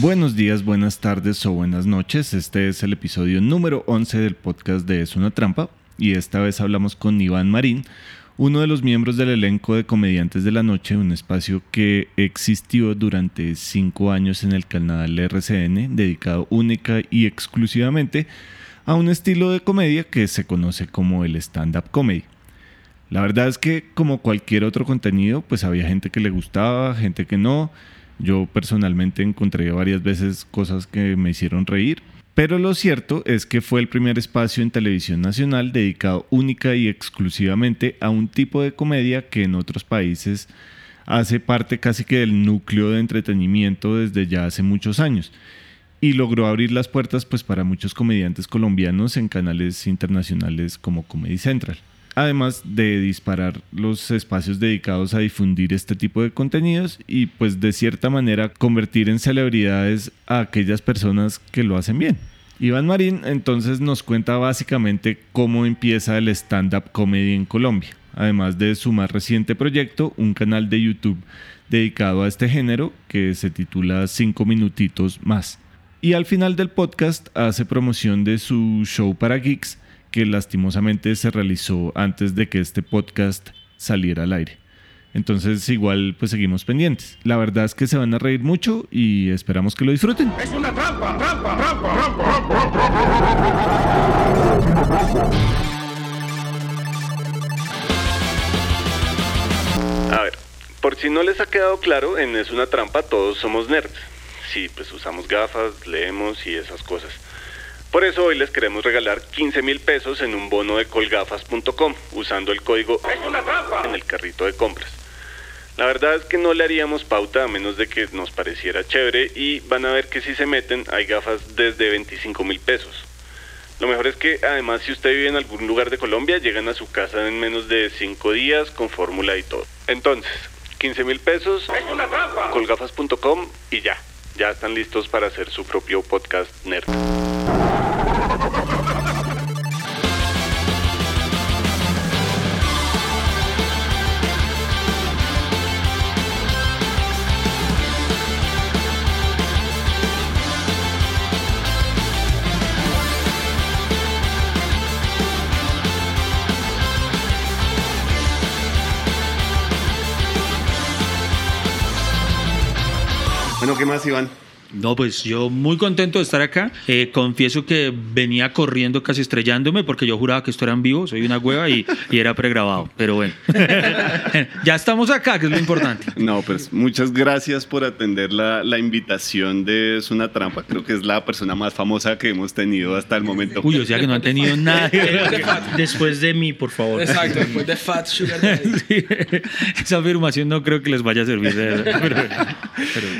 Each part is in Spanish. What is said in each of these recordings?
Buenos días, buenas tardes o buenas noches. Este es el episodio número 11 del podcast de Es una trampa y esta vez hablamos con Iván Marín, uno de los miembros del elenco de Comediantes de la Noche, un espacio que existió durante cinco años en el canal RCN, dedicado única y exclusivamente a un estilo de comedia que se conoce como el stand-up comedy. La verdad es que como cualquier otro contenido, pues había gente que le gustaba, gente que no. Yo personalmente encontré varias veces cosas que me hicieron reír, pero lo cierto es que fue el primer espacio en televisión nacional dedicado única y exclusivamente a un tipo de comedia que en otros países hace parte casi que del núcleo de entretenimiento desde ya hace muchos años y logró abrir las puertas pues para muchos comediantes colombianos en canales internacionales como Comedy Central además de disparar los espacios dedicados a difundir este tipo de contenidos y pues de cierta manera convertir en celebridades a aquellas personas que lo hacen bien. Iván Marín entonces nos cuenta básicamente cómo empieza el stand-up comedy en Colombia, además de su más reciente proyecto, un canal de YouTube dedicado a este género que se titula 5 minutitos más. Y al final del podcast hace promoción de su show para geeks que lastimosamente se realizó antes de que este podcast saliera al aire. Entonces igual pues seguimos pendientes. La verdad es que se van a reír mucho y esperamos que lo disfruten. Es una trampa, trampa, trampa, trampa, A ver, por si no les ha quedado claro, en Es una trampa todos somos nerds. Sí, pues usamos gafas, leemos y esas cosas. Por eso hoy les queremos regalar 15 mil pesos en un bono de colgafas.com usando el código en el carrito de compras. La verdad es que no le haríamos pauta a menos de que nos pareciera chévere y van a ver que si se meten hay gafas desde 25 mil pesos. Lo mejor es que además si usted vive en algún lugar de Colombia llegan a su casa en menos de 5 días con fórmula y todo. Entonces, 15 mil pesos, colgafas.com y ya, ya están listos para hacer su propio podcast nerd. Más, Iván? No, pues yo muy contento de estar acá. Eh, confieso que venía corriendo casi estrellándome porque yo juraba que esto era en vivo, soy una hueva y, y era pregrabado. Pero bueno, ya estamos acá, que es lo importante. No, pues muchas gracias por atender la, la, invitación de Es una trampa. Creo que es la persona más famosa que hemos tenido hasta el momento. Uy, o sea que no han tenido nada. después de mí, por favor. Exacto, después de Fat Sugar sí, Esa afirmación no creo que les vaya a servir. Pero, pero...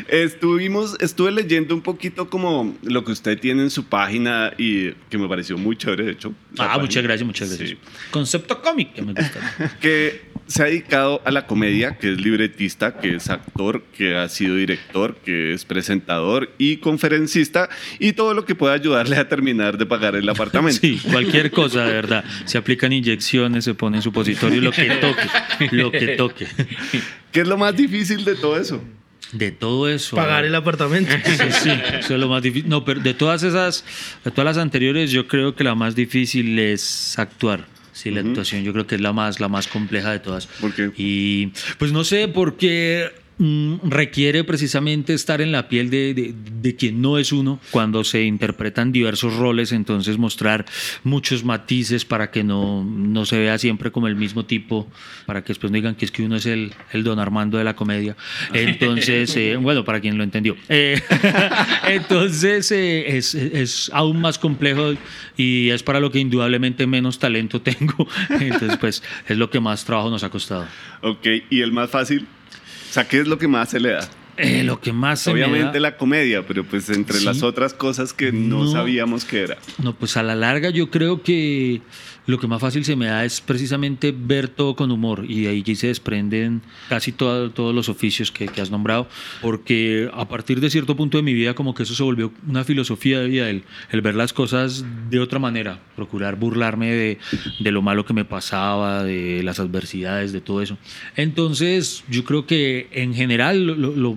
Estuvimos, estuve leyendo un poquito como lo que usted tiene en su página y que me pareció muy chévere, de hecho. Ah, muchas gracias, muchas gracias. Sí. Concepto cómic que me gusta. que se ha dedicado a la comedia, que es libretista, que es actor, que ha sido director, que es presentador y conferencista y todo lo que pueda ayudarle a terminar de pagar el apartamento. Sí, cualquier cosa, de verdad. Se aplican inyecciones, se pone supositorio, lo que toque, lo que toque. ¿Qué es lo más difícil de todo eso? De todo eso. Pagar el apartamento. Sí, sí, eso es lo más difícil. No, pero de todas esas, de todas las anteriores, yo creo que la más difícil es actuar. Sí, la uh -huh. actuación yo creo que es la más, la más compleja de todas. ¿Por qué? Y pues no sé, porque requiere precisamente estar en la piel de, de, de, quien no es uno cuando se interpretan diversos roles, entonces mostrar muchos matices para que no, no se vea siempre como el mismo tipo, para que después no digan que es que uno es el, el don Armando de la comedia. Entonces, eh, bueno, para quien lo entendió. Eh, entonces eh, es, es, aún más complejo y es para lo que indudablemente menos talento tengo. Entonces, pues es lo que más trabajo nos ha costado. Ok, ¿y el más fácil? O sea, ¿qué es lo que más se le da? Eh, lo que más se Obviamente me da, la comedia, pero pues entre sí, las otras cosas que no, no, sabíamos que era. No, pues a la larga yo creo que lo que más fácil se me da es precisamente ver todo con humor y ahí se desprenden casi todo, todos los oficios que, has nombrado, porque a partir de cierto punto de mi vida como que eso se volvió una filosofía de vida, el, ver las cosas de otra manera, procurar burlarme de, de, lo malo que me pasaba, de las adversidades, de todo eso. Entonces yo creo que en general lo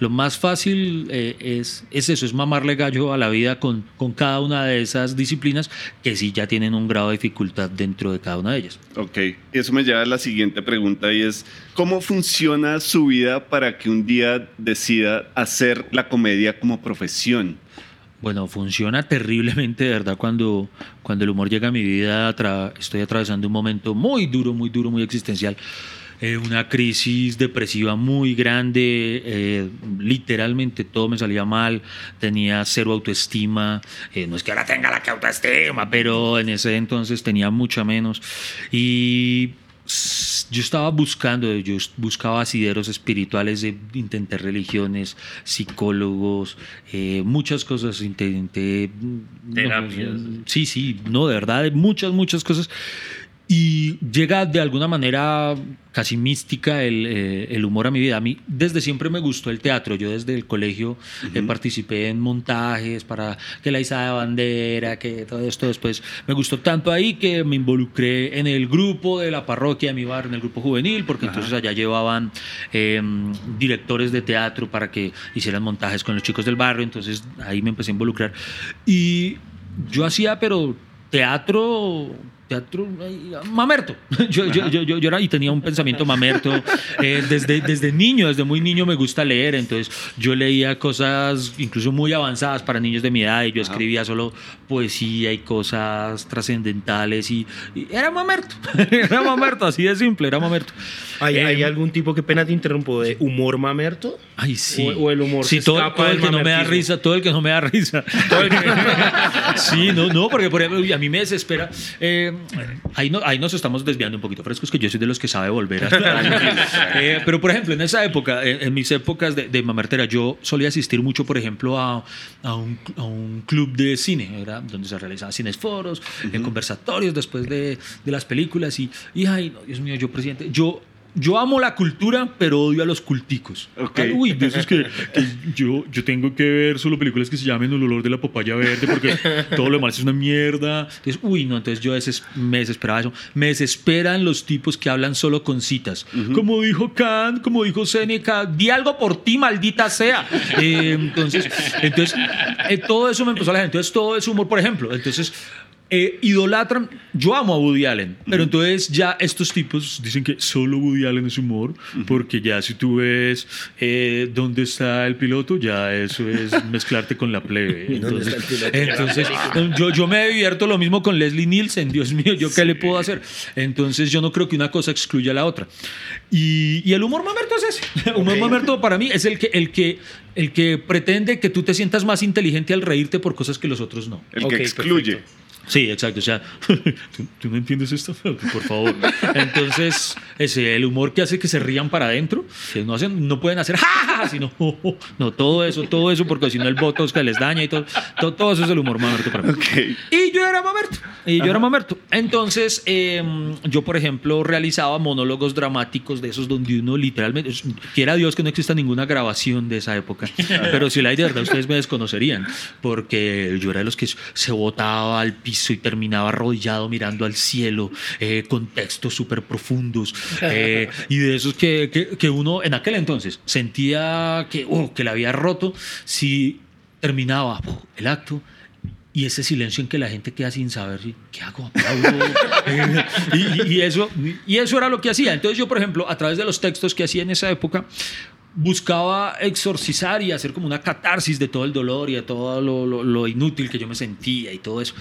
lo más fácil eh, es, es eso, es mamarle gallo a la vida con, con cada una de esas disciplinas que sí ya tienen un grado de dificultad dentro de cada una de ellas. Ok, eso me lleva a la siguiente pregunta y es, ¿cómo funciona su vida para que un día decida hacer la comedia como profesión? Bueno, funciona terriblemente, de verdad, cuando, cuando el humor llega a mi vida, atra- estoy atravesando un momento muy duro, muy duro, muy existencial. Eh, una crisis depresiva muy grande, eh, literalmente todo me salía mal, tenía cero autoestima, eh, no es que ahora tenga la que autoestima, pero en ese entonces tenía mucha menos. Y yo estaba buscando, yo buscaba asideros espirituales, intenté religiones, psicólogos, eh, muchas cosas, intenté... no, Terapias. sí, sí, no, de verdad, muchas, muchas cosas. Y llega de alguna manera casi mística el, eh, el humor a mi vida. A mí desde siempre me gustó el teatro. Yo desde el colegio eh, participé en montajes para que la izada de bandera, que todo esto después. Me gustó tanto ahí que me involucré en el grupo de la parroquia de mi barrio, en el grupo juvenil, porque entonces allá llevaban eh, directores de teatro para que hicieran montajes con los chicos del barrio. Entonces ahí me empecé a involucrar. Y yo hacía, pero teatro teatro mamerto yo, yo, yo, yo, era y tenía un pensamiento mamerto eh, desde, desde niño desde muy niño me gusta leer entonces yo leía cosas incluso muy avanzadas para niños de mi edad y yo escribía solo poesía y cosas trascendentales y, y era mamerto era mamerto así de simple era mamerto ¿Hay, Eh, hay algún tipo que pena te interrumpo de humor mamerto? Ay, sí. O- o el humor Sí, se todo, escapa todo el que no me da risa, todo el que no me da risa. Todo el que- sí, no, no, porque por ejemplo, a mí me desespera. eh, ahí, no, ahí nos estamos desviando un poquito, es que yo soy de los que sabe volver a. Eh, pero por ejemplo, en esa época, en, en mis épocas de, de mamertera, yo solía asistir mucho, por ejemplo, a, a, un, a un club de cine, era donde se realizaban cines foros, eh, conversatorios después de, de las películas. Y, y, ay, no, Dios mío, yo, presidente, yo. Yo amo la cultura, pero odio a los culticos. Ok. Ay, Uy, de esos que, que yo, yo tengo que ver solo películas que se llamen El olor de la papaya verde, porque todo lo demás es una mierda. Entonces, uy, no, entonces yo deses- me desesperaba eso. Me desesperan los tipos que hablan solo con citas. Como dijo Kant, como dijo Seneca, di algo por ti, maldita sea. Eh, entonces, entonces eh, todo eso me empezó a la gente. Entonces, todo ese humor, por ejemplo. Entonces, eh, idolatran. Yo amo a Woody Allen, pero entonces ya estos tipos dicen que solo Woody Allen es humor, porque ya si tú ves eh, dónde está el piloto, ya eso es mezclarte con la plebe. ¿Dónde Entonces, entonces yo, yo me divierto lo mismo con Leslie Nielsen, Dios mío, ¿yo qué le puedo hacer? Entonces yo no creo que una cosa excluya a la otra. Y, y el humor mamerto es ese. El humor mamerto para mí es el que, el, que, el que pretende que tú te sientas más inteligente al reírte por cosas que los otros no. El Ok, que excluye. perfecto. Sí, exacto. O sea, ¿tú, tú no entiendes esto? Por favor. Entonces, ese, el humor que hace que se rían para adentro, que no, hacen, no pueden hacer ¡ja, ja, ja", sino "Oh, oh". no, todo eso, todo eso, porque si no el botox que les daña y todo, todo, todo eso es el humor mamerto para mí. Ok. Y yo era mamerto. Y yo era mamerto. Entonces, eh, yo, por ejemplo, realizaba monólogos dramáticos de esos donde uno literalmente. Quiera Dios que no exista ninguna grabación de esa época. Pero si la hay de verdad, ustedes me desconocerían. Porque yo era de los que se botaba al piso y terminaba arrodillado mirando al cielo, eh, con textos súper profundos. eh, y de esos que, que, que uno en aquel entonces sentía que, oh, que la había roto si terminaba oh, el acto y ese silencio en que la gente queda sin saber qué hago aplaudo Eh, y, y eso y eso era lo que hacía entonces yo por ejemplo a través de los textos que hacía en esa época buscaba exorcizar y hacer como una catarsis de todo el dolor y de todo lo, inútil que yo me sentía y todo eso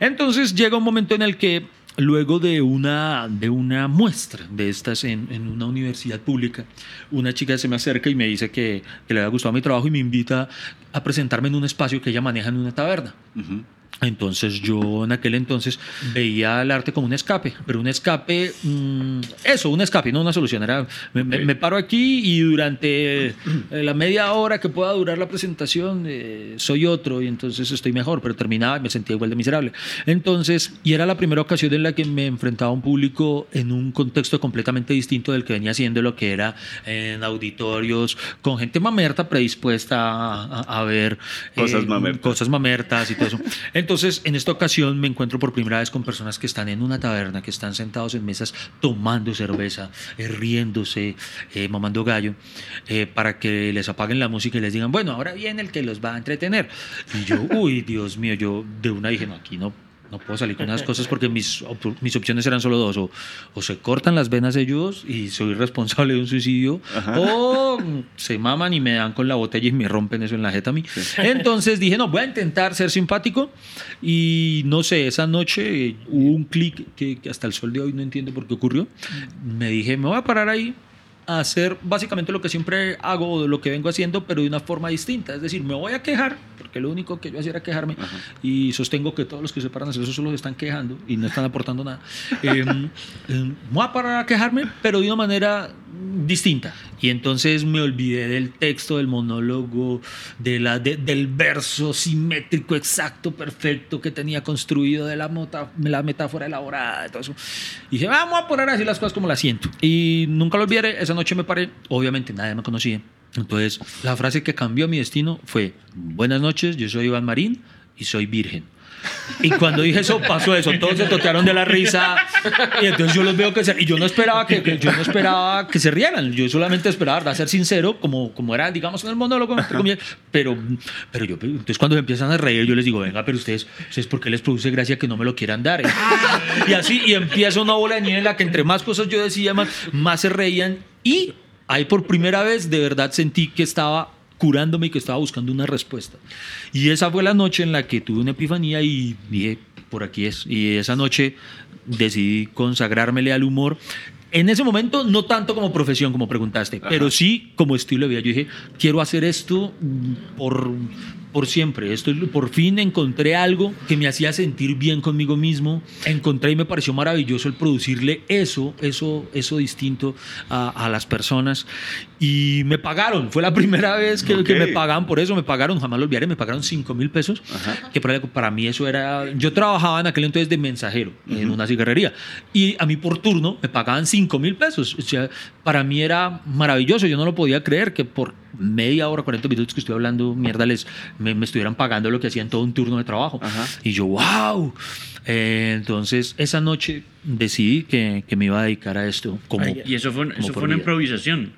entonces llega un momento en el que luego de una, de una muestra de estas en, una universidad pública, una chica se me acerca y me dice que, le había gustado mi trabajo y me invita a presentarme en un espacio que ella maneja en una taberna. Ujú. Entonces yo en aquel entonces veía el arte como un escape, pero un escape, mm, eso, un escape, no una solución. Era, me, me- me paro aquí y durante eh, la media hora que pueda durar la presentación eh, soy otro y entonces estoy mejor, pero terminaba y me sentía igual de miserable. Entonces, y era la primera ocasión en la que me enfrentaba a un público en un contexto completamente distinto del que venía siendo lo que era en auditorios con gente mamerta predispuesta a, a- a ver Cosas eh, mamertas. cosas mamertas y todo eso. Entonces, en esta ocasión me encuentro por primera vez con personas que están en una taberna, que están sentados en mesas tomando cerveza, eh, riéndose, eh, mamando gallo, eh, para que les apaguen la música y les digan, bueno, ahora viene el que los va a entretener. Y yo, uy, Dios mío, yo de una dije, no, aquí no no puedo salir con esas cosas porque mis, op- mis opciones eran solo dos, o, o se cortan las venas ellos y soy responsable de un suicidio, o se maman y me dan con la botella y me rompen eso en la jeta a mí. Entonces dije, no, voy a intentar ser simpático y no sé, esa noche hubo un clic que hasta el sol de hoy no entiendo por qué ocurrió. Me dije, me voy a parar ahí a hacer básicamente lo que siempre hago o lo que vengo haciendo, pero de una forma distinta. Es decir, me voy a quejar, porque lo único que yo hacía era quejarme, y sostengo que todos los que se paran a hacer eso solo se están quejando y no están aportando nada. Eh, eh, me voy a parar a quejarme, pero de una manera distinta. Y entonces me olvidé del texto, del monólogo, de la, de- del verso simétrico, exacto, perfecto que tenía construido, de la, mota- la metáfora elaborada, todo eso. Y dije, vamos a poner así las cosas como las siento. Y nunca lo olvidaré, esa noche me paré, obviamente nadie me conocía. Entonces, la frase que cambió mi destino fue, buenas noches, yo soy Iván Marín y soy virgen. Y cuando dije eso, pasó eso. Todos se totearon de la risa. Y entonces yo los veo que se... Y yo no esperaba que, que- yo no esperaba que se rieran. Yo solamente esperaba, ¿verdad? Ser sincero, como, como era, digamos, en el monólogo. entre comillas. Pero, pero yo... Entonces cuando empiezan a reír, yo les digo, venga, pero ustedes, ¿ustedes por qué les produce gracia que no me lo quieran dar? Y así, y empieza una bola de nieve en la que entre más cosas yo decía, más, más se reían. Y ahí por primera vez, de verdad, sentí que estaba curándome y que estaba buscando una respuesta. Y esa fue la noche en la que tuve una epifanía y dije, por aquí es. Y esa noche decidí consagrármele al humor. En ese momento, no tanto como profesión, como preguntaste, pero sí como estilo de vida. Yo dije, quiero hacer esto por, por siempre. Esto, es- por fin encontré algo que me hacía sentir bien conmigo mismo. Encontré y me pareció maravilloso el producirle eso, eso, eso distinto a, a las personas. Y me pagaron. Fue la primera vez que, me pagaban por eso. Me pagaron, jamás lo olvidaré, me pagaron 5 mil pesos. Que para, para mí eso era... Yo trabajaba en aquel entonces de mensajero en una cigarrería. Y a mí por turno me pagaban 5 mil pesos. O sea, para mí era maravilloso. Yo no lo podía creer que por media hora, 40 minutos que estoy hablando mierda les me, me estuvieran pagando lo que hacían todo un turno de trabajo. Ajá. Y yo, wow. Eh, entonces, esa noche decidí que, que me iba a dedicar a esto. Como, Y eso fue, como eso fue una vida. improvisación.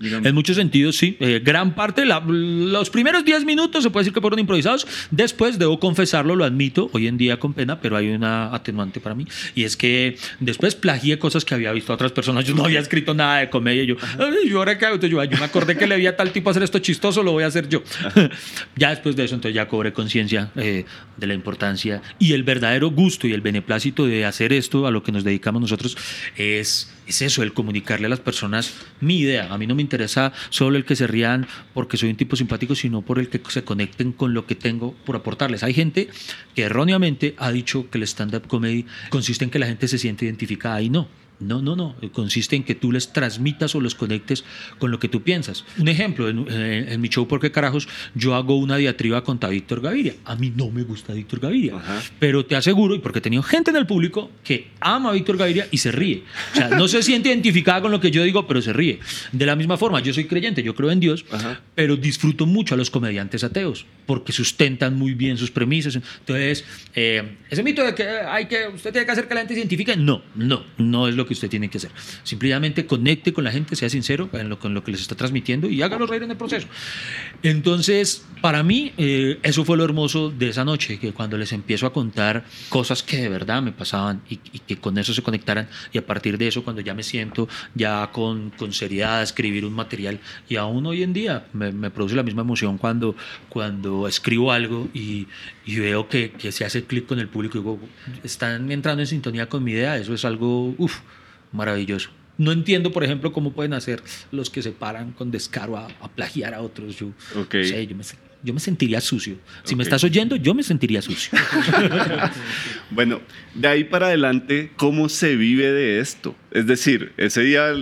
digamos. En muchos sentidos, sí. Eh, gran parte, la- los primeros 10 minutos se puede decir que fueron improvisados. Después, debo confesarlo, lo admito, hoy en día con pena, pero hay una atenuante para mí. Y es que después plagié cosas que había visto a otras personas. Yo no había escrito nada de comedia. Yo, "Ay, ¿yo ahora? Entonces yo, "Ay, yo me acordé que le vi a tal tipo hacer esto chistoso, lo voy a hacer yo. ya después de eso, entonces ya cobré conciencia eh, de la importancia y el verdadero gusto y el beneplácito de hacer esto a lo que nos dedicamos nosotros es, es eso, el comunicarle a las personas mi idea. A mí no me interesa solo el que se rían porque soy un tipo simpático, sino por el que se conecten con lo que tengo por aportarles. Hay gente que erróneamente ha dicho que el stand-up comedy consiste en que la gente se siente identificada y no. No, no, no. Consiste en que tú les transmitas o los conectes con lo que tú piensas. Un ejemplo, en, en- en mi show ¿Por qué carajos? Yo hago una diatriba contra Víctor Gaviria. A mí no me gusta Víctor Gaviria. Ajá. Pero te aseguro, y porque he tenido gente en el público que ama a Víctor Gaviria y se ríe. O sea, no se siente identificada con lo que yo digo, pero se ríe. De la misma forma, yo soy creyente, yo creo en Dios, Ajá. pero disfruto mucho a los comediantes ateos porque sustentan muy bien sus premisas. Entonces, eh, ese mito de que hay que usted tiene que hacer que la gente se identifique, no, no, no es lo que usted tiene que hacer. Simplemente conecte con la gente, sea sincero en lo, con lo que les está transmitiendo y hágalo reír en el proceso. Entonces, para mí, eh, eso fue lo hermoso de esa noche, que cuando les empiezo a contar cosas que de verdad me pasaban y, y que con eso se conectaran, y a partir de eso, cuando ya me siento ya con, con seriedad a escribir un material, y aún hoy en día me, me produce la misma emoción cuando, cuando escribo algo y, y veo que, que se hace clic con el público y digo, están entrando en sintonía con mi idea, eso es algo uf, maravilloso. No entiendo, por ejemplo, cómo pueden hacer los que se paran con descaro a, a plagiar a otros. Yo, no sé, yo, me, yo me sentiría sucio. Si me estás oyendo, yo me sentiría sucio. Bueno, de ahí para adelante, ¿cómo se vive de esto? Es decir, ese día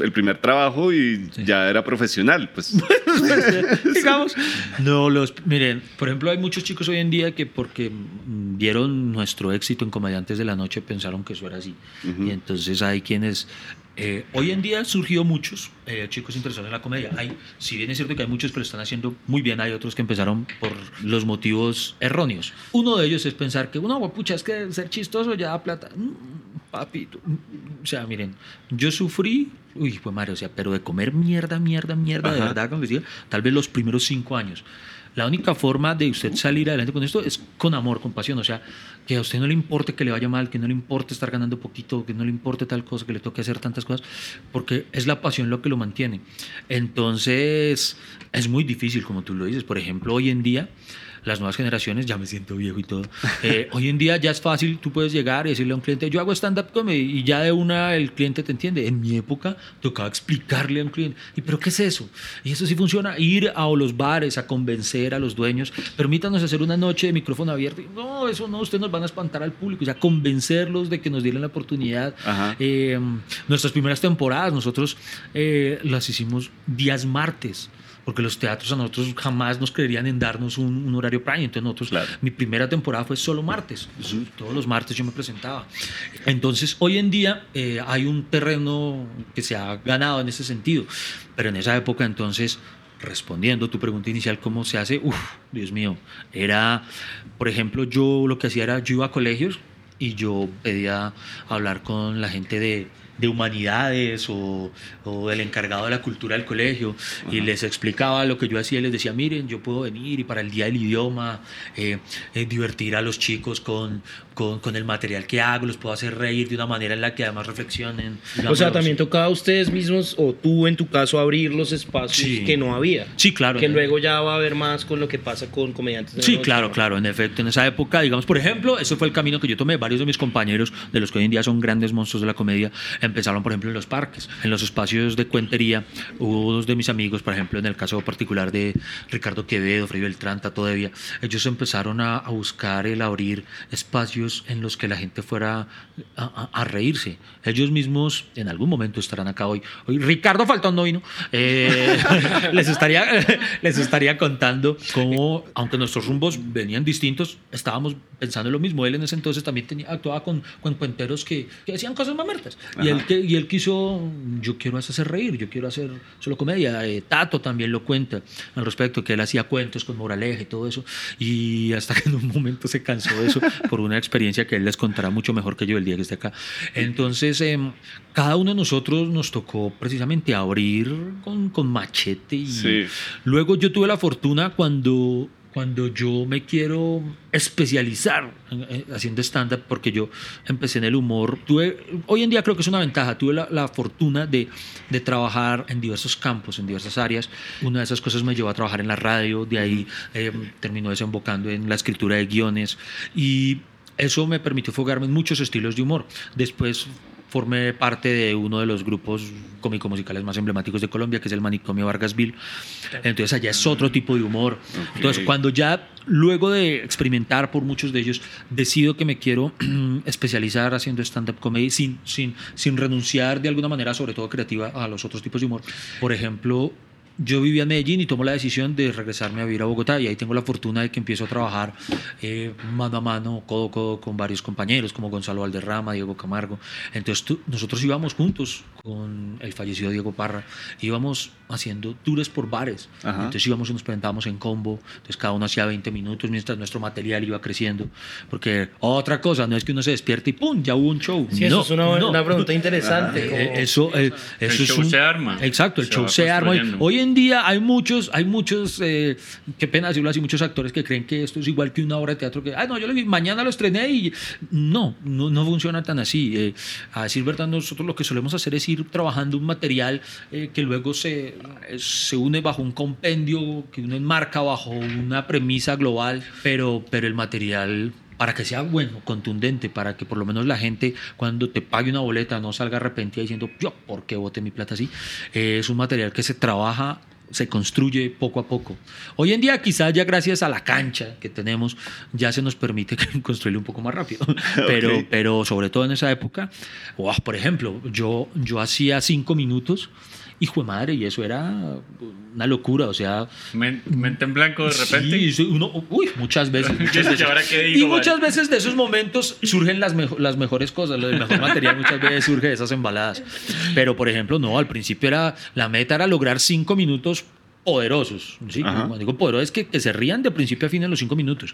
el, primer trabajo y ya era profesional, pues. digamos. No, los, miren, por ejemplo, hay muchos chicos hoy en día que porque vieron nuestro éxito en Comediantes de la Noche pensaron que eso era así. Y entonces hay quienes Eh, hoy en día han surgido muchos eh, chicos interesados en la comedia. Hay, si bien es cierto que hay muchos que lo están haciendo muy bien, hay otros que empezaron por los motivos erróneos. Uno de ellos es pensar que, no, pucha, es que ser chistoso ya da plata. Mm, papito. Mm, o sea, miren, yo sufrí, uy, pues Mario, o sea, pero de comer mierda, mierda, mierda, de verdad, como decía, tal vez los primeros cinco años. La única forma de usted salir adelante con esto es con amor, con pasión. O sea, que a usted no le importe que le vaya mal, que no le importe estar ganando poquito, que no le importe tal cosa, que le toque hacer tantas cosas, porque es la pasión lo que lo mantiene. Entonces, es muy difícil, como tú lo dices. Por ejemplo, hoy en día las nuevas generaciones, ya me siento viejo y todo. Eh, hoy en día ya es fácil, tú puedes llegar y decirle a un cliente, yo hago stand-up comedy y ya de una el cliente te entiende. En mi época tocaba explicarle a un cliente, ¿y pero qué es eso? Y eso sí funciona, ir a los bares a convencer a los dueños, permítanos hacer una noche de micrófono abierto. No, eso no, ustedes nos van a espantar al público, ya convencerlos de que nos dieran la oportunidad. Eh, nuestras primeras temporadas nosotros eh, las hicimos días martes porque los teatros a nosotros jamás nos creerían en darnos un, horario prime. Entonces nosotros, mi primera temporada fue solo martes. Todos los martes yo me presentaba. Entonces hoy en día eh, hay un terreno que se ha ganado en ese sentido. Pero en esa época entonces respondiendo tu pregunta inicial, ¿cómo se hace? Uf, Dios mío, era, por ejemplo, yo lo que hacía era, yo iba a colegios y yo pedía hablar con la gente de, de humanidades o, o, el encargado de la cultura del colegio y les explicaba lo que yo hacía, les decía, miren, yo puedo venir y para el Día del Idioma eh, eh, divertir a los chicos con, con, con, el material que hago, los puedo hacer reír de una manera en la que además reflexionen. o sea, también tocaba a ustedes mismos o tú en tu caso abrir los espacios que no había. Sí, claro. Que luego ya va a haber más con lo que pasa con comediantes. sí, claro, claro. En efecto, en esa época, digamos, por ejemplo, ese fue el camino que yo tomé. Varios de mis compañeros, de los que hoy en día son grandes monstruos de la comedia, empezaron, por ejemplo, en los parques, en los espacios de cuentería. Hubo dos de mis amigos, por ejemplo, en el caso particular de Ricardo Quevedo, Fray Beltrán, todavía, ellos empezaron a, buscar el abrir espacios en los que la gente fuera a, reírse. Ellos mismos en algún momento estarán acá hoy. Hoy Ricardo Faltón no vino. Eh, les, estaría, les estaría contando cómo, aunque nuestros rumbos venían distintos, estábamos pensando en lo mismo. Él en ese entonces también tenía, actuaba con, con cuenteros que, que decían cosas mamertas. Y él, que, y él quiso, yo quiero hacer reír, yo quiero hacer solo comedia. Eh, Tato también lo cuenta al respecto, que él hacía cuentos con moraleja y todo eso. Y hasta que en un momento se cansó de eso por una experiencia que él les contará mucho mejor que yo el día que esté acá. Entonces, em, cada uno de nosotros nos tocó precisamente abrir con, con machete. Y luego yo tuve la fortuna cuando cuando yo me quiero especializar haciendo stand-up, porque yo empecé en el humor, tuve, hoy en día creo que es una ventaja, tuve la, fortuna de, de, trabajar en diversos campos, en diversas áreas. Una de esas cosas me llevó a trabajar en la radio, de ahí eh, terminó desembocando en la escritura de guiones y eso me permitió fogarme en muchos estilos de humor. Después formé parte de uno de los grupos cómico-musicales más emblemáticos de Colombia, que es el Manicomio Vargasville. Entonces allá es otro tipo de humor. Entonces cuando ya, luego de experimentar por muchos de ellos, decido que me quiero especializar haciendo stand-up comedy sin, sin, sin renunciar de alguna manera, sobre todo creativa, a los otros tipos de humor. Por ejemplo, yo vivía en Medellín y tomo la decisión de regresarme a vivir a Bogotá y ahí tengo la fortuna de que empiezo a trabajar eh, mano a mano, codo a codo con varios compañeros como Gonzalo Valderrama, Diego Camargo. Entonces nosotros íbamos juntos con el fallecido Diego Parra, íbamos haciendo tours por bares. Entonces íbamos y nos presentábamos en combo, entonces cada uno hacía 20 minutos mientras nuestro material iba creciendo. Porque otra cosa, no es que uno se despierte y ¡pum! ya hubo un show. Sí, eso es una, una, pregunta interesante. Eh, eso, eh, eso el show se arma. Exacto, el show se arma. Hoy en día hay muchos, hay muchos, eh, qué pena decirlo así, muchos actores que creen que esto es igual que una obra de teatro que, ah, no, yo lo vi, mañana lo estrené y no, no, no funciona tan así. a decir verdad, nosotros lo que solemos hacer es ir trabajando un material que luego se se une bajo un compendio que uno enmarca bajo una premisa global, pero, pero el material para que sea bueno, contundente, para que por lo menos la gente cuando te pague una boleta no salga arrepentida diciendo, yo, ¿por qué boté mi plata así? Eh, es un material que se trabaja se construye poco a poco. Hoy en día quizás ya gracias a la cancha que tenemos ya se nos permite construirlo un poco más rápido, pero, pero sobre todo en esa época, por ejemplo, yo, yo hacía cinco minutos hijo de madre, y eso era una locura, o sea... Men- mente en blanco de repente. Sí, uno, uy, muchas veces. muchas veces. ¿ahora qué y digo, muchas vale? veces de esos momentos surgen las, mejo- las mejores cosas, del mejor material muchas veces surge de esas embaladas. Pero, por ejemplo, no, al principio era, la meta era lograr cinco minutos poderosos. ¿sí? Cuando digo poderosos es que, que se rían de principio a fin en los cinco minutos.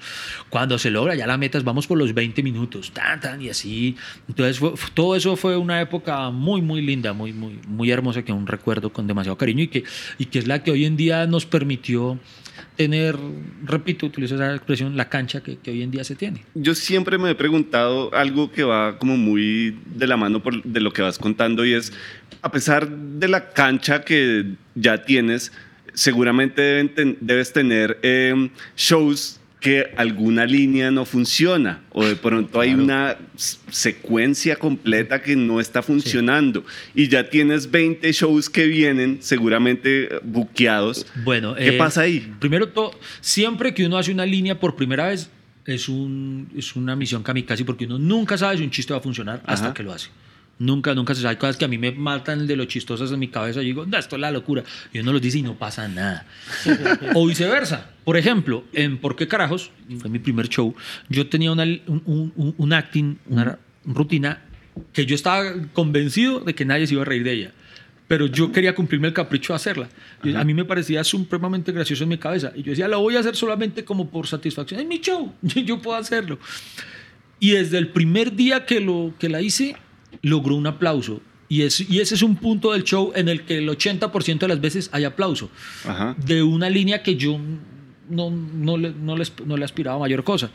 Cuando se logra ya la meta es vamos por los 20 minutos, tan, tan, y así. Entonces, fue- todo eso fue una época muy, muy linda, muy, muy, muy hermosa, que aún recuerdo con demasiado cariño y que, y que es la que hoy en día nos permitió tener, repito, utilizo esa expresión, la cancha que, que hoy en día se tiene. Yo siempre me he preguntado algo que va como muy de la mano por, de lo que vas contando y es, a pesar de la cancha que ya tienes, seguramente deben ten- debes tener eh, shows que alguna línea no funciona o de pronto hay una secuencia completa que no está funcionando y ya tienes 20 shows que vienen seguramente buqueados. Bueno, ¿Qué eh, pasa ahí? Primero todo, siempre que uno hace una línea por primera vez, es, un, es una misión kamikaze porque uno nunca sabe si un chiste va a funcionar hasta que lo hace. Nunca, nunca se sabe. Hay cosas que a mí me matan de lo chistosas en mi cabeza. Yo digo, no, esto es la locura. Y uno los dice y no pasa nada. o viceversa. Por ejemplo, en ¿Por qué carajos? Fue mi primer show. Yo tenía una, un, un- un acting, una rutina que yo estaba convencido de que nadie se iba a reír de ella. Pero yo quería cumplirme el capricho de hacerla. A mí me parecía supremamente gracioso en mi cabeza. Y yo decía, la voy a hacer solamente como por satisfacción. Es mi show, yo puedo hacerlo. Y desde el primer día que, lo, que la hice, logró un aplauso. Y, es, y ese es un punto del show en el que el 80% de las veces hay aplauso. Ajá. De una línea que yo no, no, le, no, le, no le aspiraba a mayor cosa.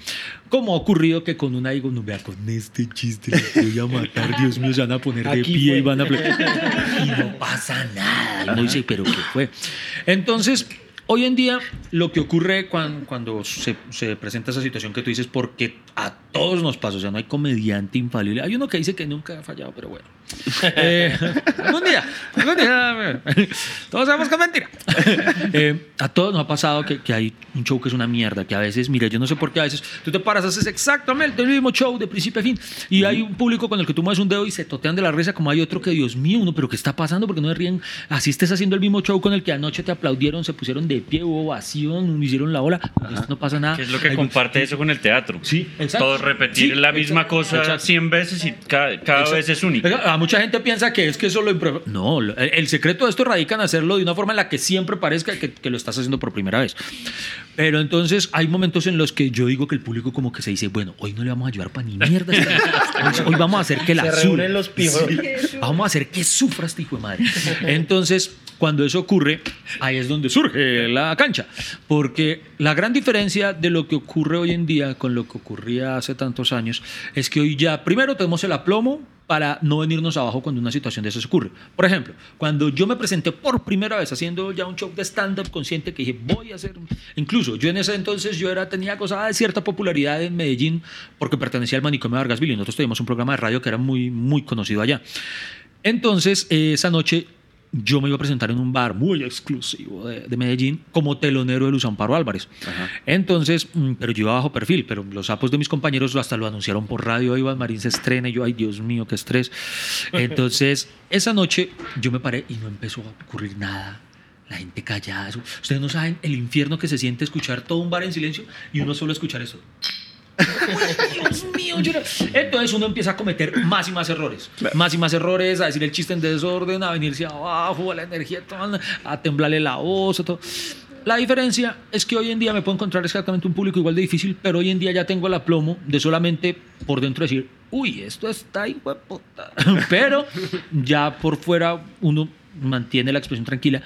Como ha ocurrido que con una digo, no vea, con este chiste los voy a matar, Dios mío, se van a poner de Aquí pie fue. y van a... Y no pasa nada. Y uno dice, pero ¿qué fue? Entonces, hoy en día, lo que ocurre cuando, cuando se, se presenta esa situación que tú dices, porque a todos nos pasa, o sea, no hay comediante infalible. Hay uno que dice que nunca ha fallado, pero bueno. Eh, algún día, algún día, todos sabemos que es mentira. Eh, a todos nos ha pasado que, que hay un show que es una mierda, que a veces, mira, yo no sé por qué a veces tú te paras, haces exactamente el mismo show de principio a fin y hay un público con el que tú mueves un dedo y se totean de la risa, como hay otro que, Dios mío, uno, pero ¿qué está pasando? Porque no se ríen, así estés haciendo el mismo show con el que anoche te aplaudieron, se pusieron de pie, hubo ovación, hicieron la ola, Pues no pasa nada. ¿Qué es lo que Hay- comparte eso con el teatro? Sí, exacto. Todo repetir Sí, la misma exacto, cosa exacto. 100 veces y cada, cada vez es único. A mucha gente piensa que es que eso lo impro- No, el, secreto de esto radica en hacerlo de una forma en la que siempre parezca que, que lo estás haciendo por primera vez. Pero entonces hay momentos en los que yo digo que el público como que se dice, bueno, hoy no le vamos a ayudar para ni mierda. Hoy vamos a hacer que la sufra. los pijos. Vamos a hacer que sufra este hijo de madre. Entonces, cuando eso ocurre, ahí es donde surge la cancha. Porque la gran diferencia de lo que ocurre hoy en día con lo que ocurría hace tantos años es que hoy ya, primero, tenemos el aplomo para no venirnos abajo cuando una situación de esas ocurre. Por ejemplo, cuando yo me presenté por primera vez haciendo ya un show de stand-up consciente que dije, voy a hacer... Incluso yo en ese entonces yo era, tenía gozada de cierta popularidad en Medellín porque pertenecía al manicomio de Vargas Villa y nosotros teníamos un programa de radio que era muy, muy conocido allá. Entonces, eh, esa noche yo me iba a presentar en un bar muy exclusivo de, de Medellín como telonero de Luz Amparo Álvarez. Entonces, mm, pero yo iba bajo perfil, pero los sapos de mis compañeros hasta lo anunciaron por radio, Iván Marín se estrena y yo, ay Dios mío, qué estrés. Entonces, esa noche yo me paré y no empezó a ocurrir nada. La gente callada. eso- Ustedes no saben el infierno que se siente escuchar todo un bar en silencio y uno solo escuchar eso. Dios Entonces uno empieza a cometer más y más errores. Más y más errores, a decir el chiste en desorden, a venirse abajo, a la energía, a temblarle la voz, a todo. La diferencia es que hoy en día me puedo encontrar exactamente un público igual de difícil, pero hoy en día ya tengo el aplomo de solamente por dentro decir, uy, esto está hijo de puta. Pero ya por fuera uno mantiene la expresión tranquila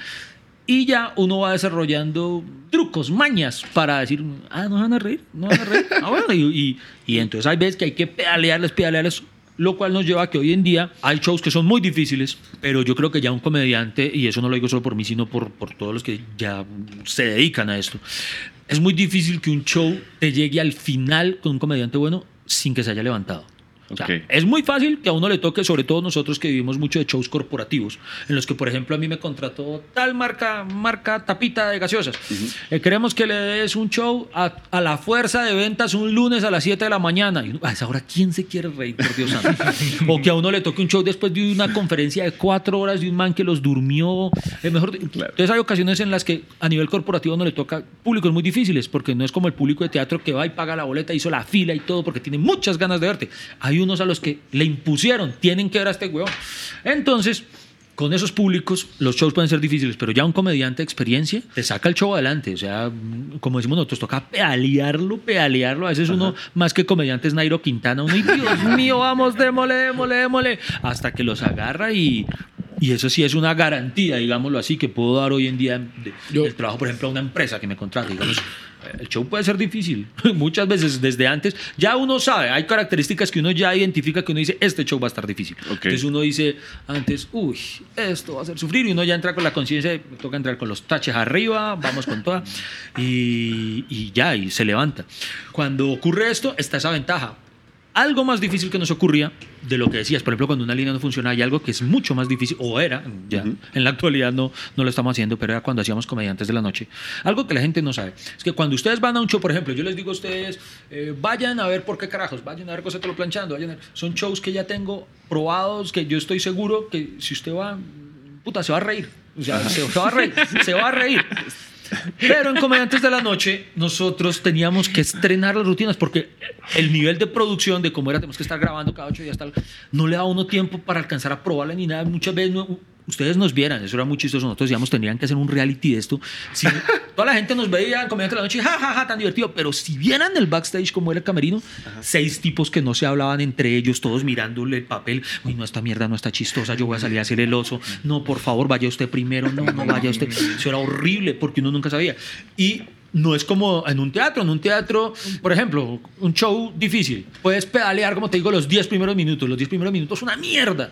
y ya uno va desarrollando trucos, mañas para decir, ah, no van a reír, no van a reír. Ah, bueno, y, y- entonces hay veces que hay que pedalearles, pedalearles, lo cual nos lleva a que hoy en día hay shows que son muy difíciles, pero yo creo que ya un comediante, y eso no lo digo solo por mí, sino por, por todos los que ya se dedican a esto, es muy difícil que un show te llegue al final con un comediante bueno sin que se haya levantado. O sea, Ok. es muy fácil que a uno le toque, sobre todo nosotros que vivimos mucho de shows corporativos, en los que, por ejemplo, a mí me contrató tal marca, marca tapita de gaseosas. Eh, queremos que le des un show a, a la fuerza de ventas un lunes a las 7 de la mañana. Y uno, a esa hora, ¿quién se quiere reír, por Dios santo? o que a uno le toque un show después de una conferencia de cuatro horas de un man que los durmió. Es mejor, entonces hay ocasiones en las que a nivel corporativo no le toca públicos muy difíciles, porque no es como el público de teatro que va y paga la boleta, hizo la fila y todo, porque tiene muchas ganas de verte. Hay unos a los que le impusieron, tienen que ver a este huevón. Entonces, con esos públicos, los shows pueden ser difíciles, pero ya un comediante de experiencia te saca el show adelante. O sea, como decimos nosotros, toca pedalearlo, pedalearlo. A veces uno, más que comediante, es Nairo Quintana. Uno, y Dios mío, vamos, démosle, démosle, démosle. Hasta que los agarra y. Y eso sí es una garantía, digámoslo así, que puedo dar hoy en día de- Yo- el trabajo, por ejemplo, a una empresa que me contrate. Digamos, el show puede ser difícil. Muchas veces desde antes ya uno sabe, hay características que uno ya identifica que uno dice, este show va a estar difícil. Ok. Entonces uno dice antes, uy, esto va a hacer sufrir. Y uno ya entra con la conciencia, de, me toca entrar con los taches arriba, vamos con toda. Y, y ya, y se levanta. Cuando ocurre esto, está esa ventaja. Algo más difícil que nos ocurría de lo que decías, por ejemplo, cuando una línea no funciona, hay algo que es mucho más difícil, o era, ya en la actualidad no, no lo estamos haciendo, pero era cuando hacíamos comediantes de la noche. Algo que la gente no sabe. Es que cuando ustedes van a un show, por ejemplo, yo les digo a ustedes, eh, vayan a ver por qué carajos, vayan a ver cosas lo planchando, vayan a- son shows que ya tengo probados, que yo estoy seguro que si usted va, puta, se va a reír. O sea, se, se va a reír, se va a reír. Pero en Comediantes de la Noche nosotros teníamos que estrenar las rutinas porque el nivel de producción de cómo era, tenemos que estar grabando cada ocho días, tal, no le da uno tiempo para alcanzar a probarla ni nada. Muchas veces ustedes nos vieran, eso era muy chistoso. Nosotros decíamos, tendrían que hacer un reality de esto. Si, toda la gente nos veía de la Noche, ja, ja, ja, tan divertido. Pero si vieran el backstage como era el camerino, seis tipos que no se hablaban entre ellos, todos mirándole el papel. Uy, no, esta mierda no está chistosa, yo voy a salir a hacer el oso. No, por favor, vaya usted primero. No, no vaya usted. Eso era horrible porque uno nunca sabía. Y no es como en un teatro. En un teatro, por ejemplo, un show difícil. Puedes pedalear, como te digo, los 10 primeros minutos. Los 10 primeros minutos una mierda.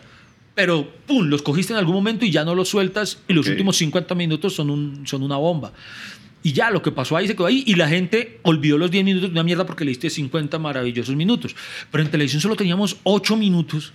Pero, pum, los cogiste en algún momento y ya no los sueltas. Y los Ok. últimos 50 minutos son, un, son una bomba. Y ya, lo que pasó ahí se quedó ahí. Y la gente olvidó los 10 minutos de una mierda porque le diste 50 maravillosos minutos. Pero en televisión solo teníamos 8 minutos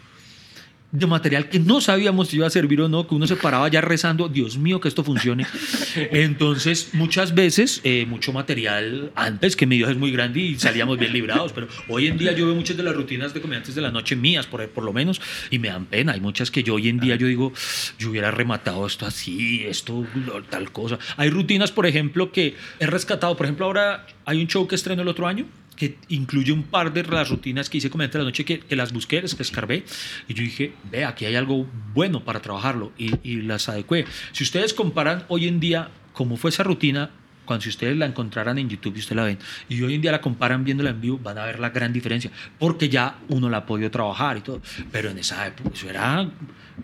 de material que no sabíamos si iba a servir o no, que uno se paraba ya rezando, Dios mío, que esto funcione. Entonces, muchas veces, eh, mucho material antes, que mi Dios es muy grande y salíamos bien librados, pero hoy en día yo veo muchas de las rutinas de comediantes de la noche mías, por, por lo menos, y me dan pena. Hay muchas que yo hoy en día yo digo, yo hubiera rematado esto así, esto, tal cosa. Hay rutinas, por ejemplo, que he rescatado. Por ejemplo, ahora hay un show que estreno el otro año que incluye un par de las rutinas que hice de la noche que, que las busqué, las escarbé y yo dije, ve, aquí hay algo bueno para trabajarlo y, y las adecué. Si ustedes comparan hoy en día cómo fue esa rutina, cuando si ustedes la encontraran en YouTube y ustedes la ven, y hoy en día la comparan viéndola en vivo, van a ver la gran diferencia, porque ya uno la ha podido trabajar y todo. Pero en esa época, eso era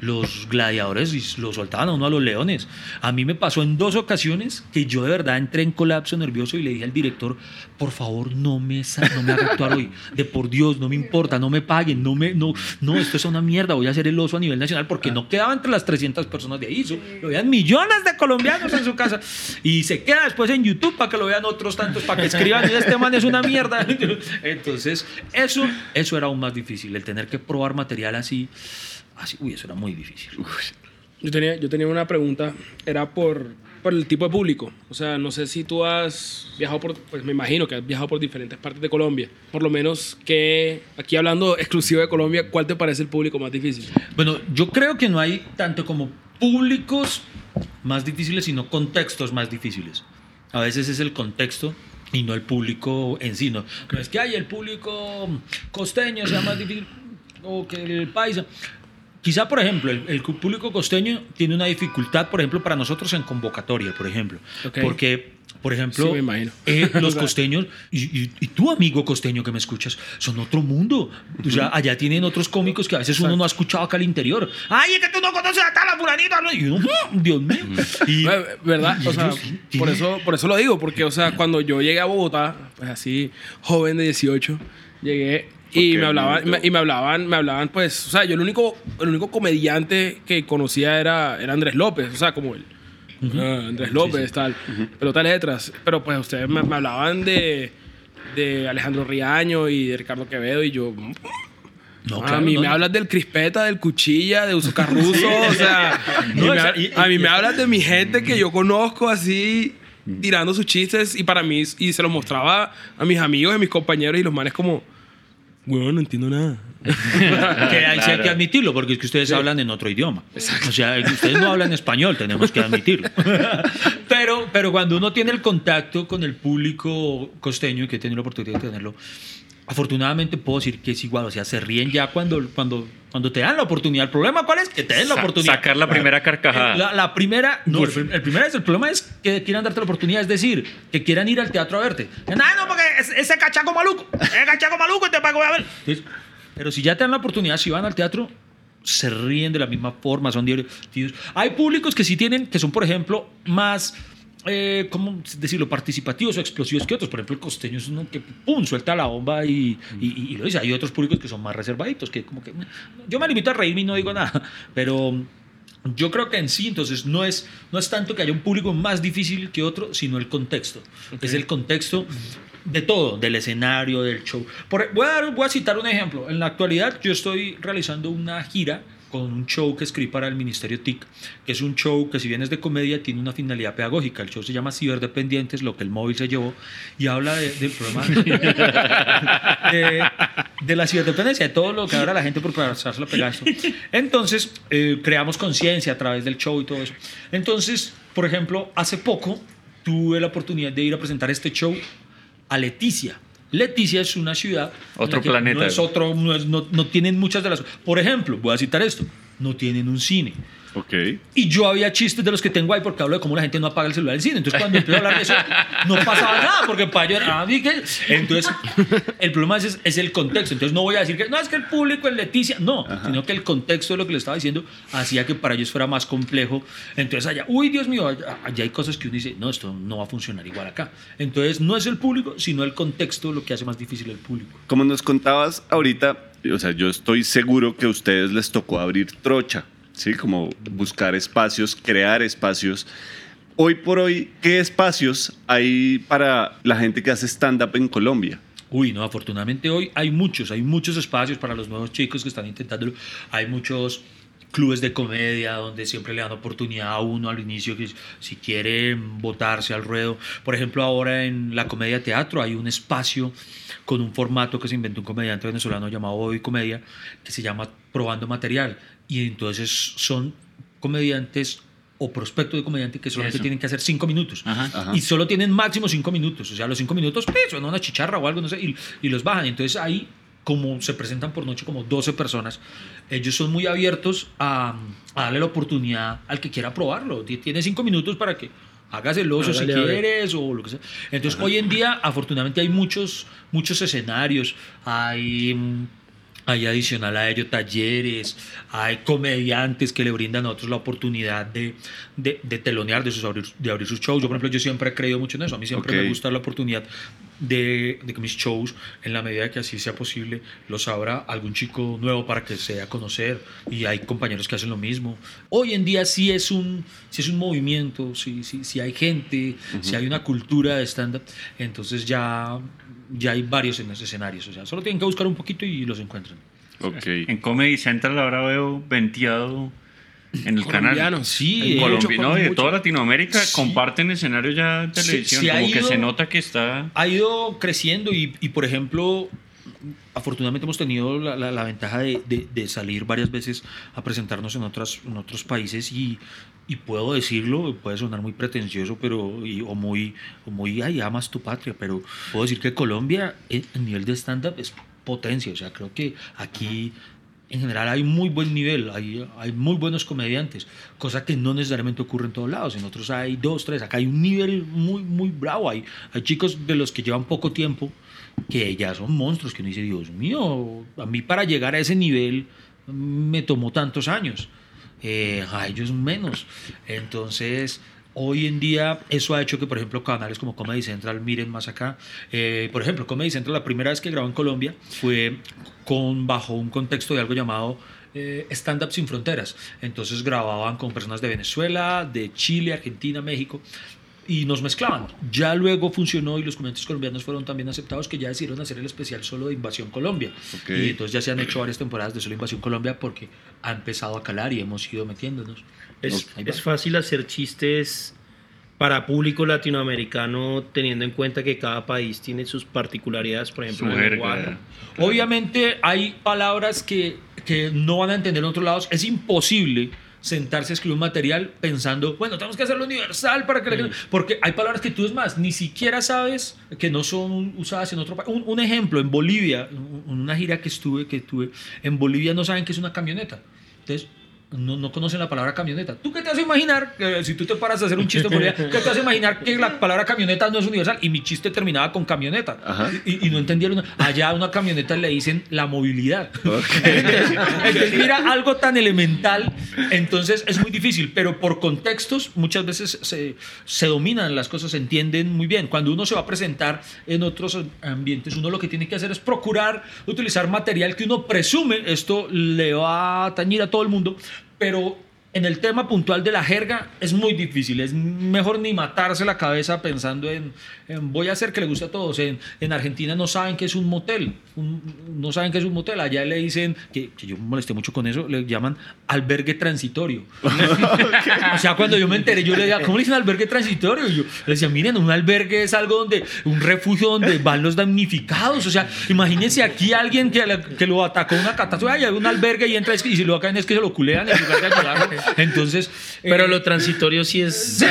los gladiadores y lo soltaban a uno a los leones. A mí me pasó en dos ocasiones que yo de verdad entré en colapso nervioso y le dije al director, por favor, no me, no me haga actuar hoy. De por Dios, no me importa, no me paguen, no me, no, no, esto es una mierda, voy a hacer el oso a nivel nacional porque no quedaba entre las 300 personas de ahí. Lo veían millones de colombianos en su casa. Y se queda después en YouTube para que lo vean otros tantos, para que escriban, "Mira, este man es una mierda. Entonces, eso, eso era aún más difícil, el tener que probar material así. Así uy, eso era muy difícil. Yo tenía, yo tenía una pregunta, era por, por el tipo de público. O sea, no sé si tú has viajado por, pues me imagino que has viajado por diferentes partes de Colombia. Por lo menos que, aquí hablando exclusivo de Colombia, ¿cuál te parece el público más difícil? Bueno, yo creo que no hay tanto como públicos más difíciles, sino contextos más difíciles. A veces es el contexto y no el público en sí. No, No es que hay el público costeño sea más difícil o que el paisa. Quizá, por ejemplo, el, el público costeño tiene una dificultad, por ejemplo, para nosotros en convocatoria, por ejemplo. Ok. Porque, por ejemplo, Sí, me eh, los costeños y, y, y tu amigo costeño que me escuchas son otro mundo. O sea, allá tienen otros cómicos que a veces uno no ha escuchado acá al interior. ¡Ay, es que tú no conoces a tal a fulanito! ¿no? Y uno, "Mm, Dios mío. Y- ¿Verdad? y O sea, por eso, por eso lo digo, porque, o sea, cuando yo llegué a Bogotá, pues así, joven de 18, llegué y me hablaban, no. me- y me hablaban, me hablaban, pues, o sea, yo el único, el único comediante que conocía era, era Andrés López, o sea, como él. Ah, Andrés López, tal, pelotas de letras. Pero pues ustedes me, me hablaban de, de Alejandro Riaño y de Ricardo Quevedo y yo, No, a claro, mí no, me no. hablas del crispeta, del cuchilla, de uso carruso, o sea, y No, y- a mí y- me hablas de mi gente que yo conozco así tirando sus chistes y para mí y se los mostraba a mis amigos, a mis compañeros y los manes como, weón, no entiendo nada. Que ahí sí hay que admitirlo, porque es que ustedes hablan en otro idioma. O sea, ustedes no hablan español, tenemos que admitirlo. Pero, pero cuando uno tiene el contacto con el público costeño, y que he tenido la oportunidad de tenerlo, afortunadamente puedo decir que es igual. O sea, se ríen ya cuando, cuando, cuando te dan la oportunidad. El problema, ¿cuál es? Que te den la Sa- oportunidad. sacar la primera carcajada. La, la primera, no, el, el es el problema es que quieran darte la oportunidad, es decir, que quieran ir al teatro a verte. "Ah, no, porque es- ese cachaco maluco, ese cachaco maluco y te pago a ver. Entonces, pero si ya te dan la oportunidad, si van al teatro, se ríen de la misma forma, son divertidos. Hay públicos que sí tienen, que son, por ejemplo, más, eh, ¿cómo decirlo?, participativos o explosivos que otros. Por ejemplo, el costeño es uno que, pum, suelta la bomba y, y- y lo dice. Hay otros públicos que son más reservaditos, que como que, yo me limito a reírme y no digo nada, pero... Yo creo que en sí, entonces, no es, no es tanto que haya un público más difícil que otro, sino el contexto. Es el contexto de todo, del escenario, del show. Por- voy, a dar- voy a citar un ejemplo. En la actualidad, yo estoy realizando una gira con un show que escribí para el Ministerio TIC, que es un show que si bien es de comedia, tiene una finalidad pedagógica. El show se llama Ciberdependientes, lo que el móvil se llevó, y habla de- del problema de, la ciberdependencia, de todo lo que ahora la gente por pasarse la pegada. esto. Entonces, eh, creamos conciencia a través del show y todo eso. Entonces, por ejemplo, hace poco tuve la oportunidad de ir a presentar este show a Leticia. Leticia es una ciudad. Otro planeta. No, es otro, no, es- no- no tienen muchas de las. Por ejemplo, voy a citar esto: no tienen un cine. Ok. Y yo había chistes de los que tengo ahí porque hablo de cómo la gente no apaga el celular del cine. Entonces, cuando empiezo a hablar de eso, no pasaba nada porque para yo era. ah. Entonces, el problema es, es el contexto. Entonces, no voy a decir que no es que el público es Leticia. No, sino que el contexto de lo que le estaba diciendo hacía que para ellos fuera más complejo. Entonces, allá, uy, Dios mío, allá, allá hay cosas que uno dice, no, esto no va a funcionar igual acá. Entonces, no es el público, sino el contexto lo que hace más difícil el público. Como nos contabas ahorita, o sea, yo estoy seguro que a ustedes les tocó abrir trocha, ¿sí? Como buscar espacios, crear espacios. Hoy por hoy, ¿qué espacios hay para la gente que hace stand-up en Colombia? Uy, no, afortunadamente hoy hay muchos, hay muchos espacios para los nuevos chicos que están intentándolo. Hay muchos clubes de comedia donde siempre le dan oportunidad a uno al inicio que si quiere botarse al ruedo. Por ejemplo, ahora en la comedia teatro hay un espacio con un formato que se inventó un comediante venezolano llamado Hoy Comedia que se llama Probando Material y entonces son comediantes o prospectos de comediante que solamente Eso. tienen que hacer cinco minutos Ajá. Ajá. y solo tienen máximo cinco minutos. O sea, los cinco minutos pues, suena una chicharra o algo, no sé, y, y los bajan. Entonces ahí, como se presentan por noche como 12 personas, ellos son muy abiertos a, a darle la oportunidad al que quiera probarlo. Ti- Tiene cinco minutos para que hagas el oso si Hágale, quieres o lo que sea. Entonces, hoy en día, afortunadamente, hay muchos, muchos escenarios. Hay. Hay adicional a ello talleres, hay comediantes que le brindan a otros la oportunidad de, de, de telonear, de, sus abrir, de abrir sus shows. Yo, por ejemplo, yo siempre he creído mucho en eso. A mí siempre Ok. me gusta la oportunidad de, de que mis shows, en la medida que así sea posible, los abra algún chico nuevo para que se dé a conocer. Y hay compañeros que hacen lo mismo. Hoy en día sí es un, sí es un movimiento, sí, sí, sí hay gente, sí hay una cultura de stand-up. Entonces ya, ya hay varios en los escenarios. O sea, solo tienen que buscar un poquito y los encuentran. Ok. En Comedy Central ahora veo venteado en el canal. Colombianos. Sí, En eh, Colombia, no, y de mucho. toda Latinoamérica Sí. comparten escenario ya en Sí, televisión. sí ha como que ido- se nota que está. ha ido creciendo y, y, por ejemplo, afortunadamente hemos tenido la, la- la ventaja de, de- de salir varias veces a presentarnos en, otras, en otros países y, y puedo decirlo, puede sonar muy pretencioso pero, y- o muy, o muy, ay, amas tu patria, pero puedo decir que Colombia eh, a nivel de stand-up es potencia, o sea, creo que aquí en general hay muy buen nivel, hay, hay muy buenos comediantes, cosa que no necesariamente ocurre en todos lados. En otros hay dos, tres, acá hay un nivel muy, muy bravo. Hay, hay chicos de los que llevan poco tiempo que ya son monstruos, que uno dice, Dios mío, a mí para llegar a ese nivel me tomó tantos años, eh, a ellos menos. Entonces, hoy en día eso ha hecho que, por ejemplo, canales como Comedy Central miren más acá. Eh, por ejemplo, Comedy Central, la primera vez que grabó en Colombia fue con, bajo un contexto de algo llamado eh, Stand Up Sin Fronteras. Entonces grababan con personas de Venezuela, de Chile, Argentina, México. Y nos mezclaban. Ya luego funcionó y los comediantes colombianos fueron también aceptados que ya decidieron hacer el especial solo de Invasión Colombia. Ok. Y entonces ya se han hecho varias temporadas de solo Invasión Colombia porque ha empezado a calar y hemos ido metiéndonos. Es, es fácil hacer chistes para público latinoamericano teniendo en cuenta que cada país tiene sus particularidades, por ejemplo, jerga. lenguaje. Obviamente hay palabras que, que no van a entender en otros lados. Es imposible sentarse a escribir un material pensando, bueno, tenemos que hacerlo universal para que... la gente-". Porque hay palabras que tú es más, ni siquiera sabes que no son usadas en otro país. Un, un ejemplo, en Bolivia, un- una gira que estuve, que tuve, en Bolivia no saben qué es una camioneta. Entonces... No, no conocen la palabra camioneta. ¿Tú qué te hace imaginar? si tú te paras a hacer un chiste en Bolivia, ¿qué te hace imaginar que la palabra camioneta no es universal? Y mi chiste terminaba con camioneta. Y, y no entendieron. Allá a una camioneta le dicen la movilidad. Entonces, mira, algo tan elemental. Entonces es muy difícil, pero por contextos muchas veces se, se dominan las cosas, se entienden muy bien. Cuando uno se va a presentar en otros ambientes, uno lo que tiene que hacer es procurar utilizar material que uno presume, esto le va a tañir a todo el mundo, pero en el tema puntual de la jerga es muy difícil. Es mejor ni matarse la cabeza pensando en, voy a hacer que le guste a todos. En, en Argentina no saben que es un motel. Un- no saben que es un motel. Allá le dicen, que, que yo me molesté mucho con eso, le llaman albergue transitorio. o sea, cuando yo me enteré, yo le decía, ¿cómo le dicen albergue transitorio? Y yo le decía, miren, un albergue es algo donde, un refugio donde van los damnificados. O sea, imagínense aquí alguien que, que lo atacó una catástrofe, ay, hay un albergue y entra y si lo caen es que se lo culean en lugar de ayudarlo. Entonces. Pero eh, lo transitorio sí es sí,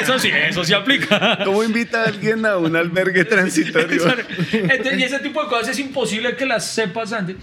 eso sí, eso sí aplica. ¿Cómo invita a alguien a un albergue transitorio? Entonces, y ese tipo de cosas es imposible que las sepas antes.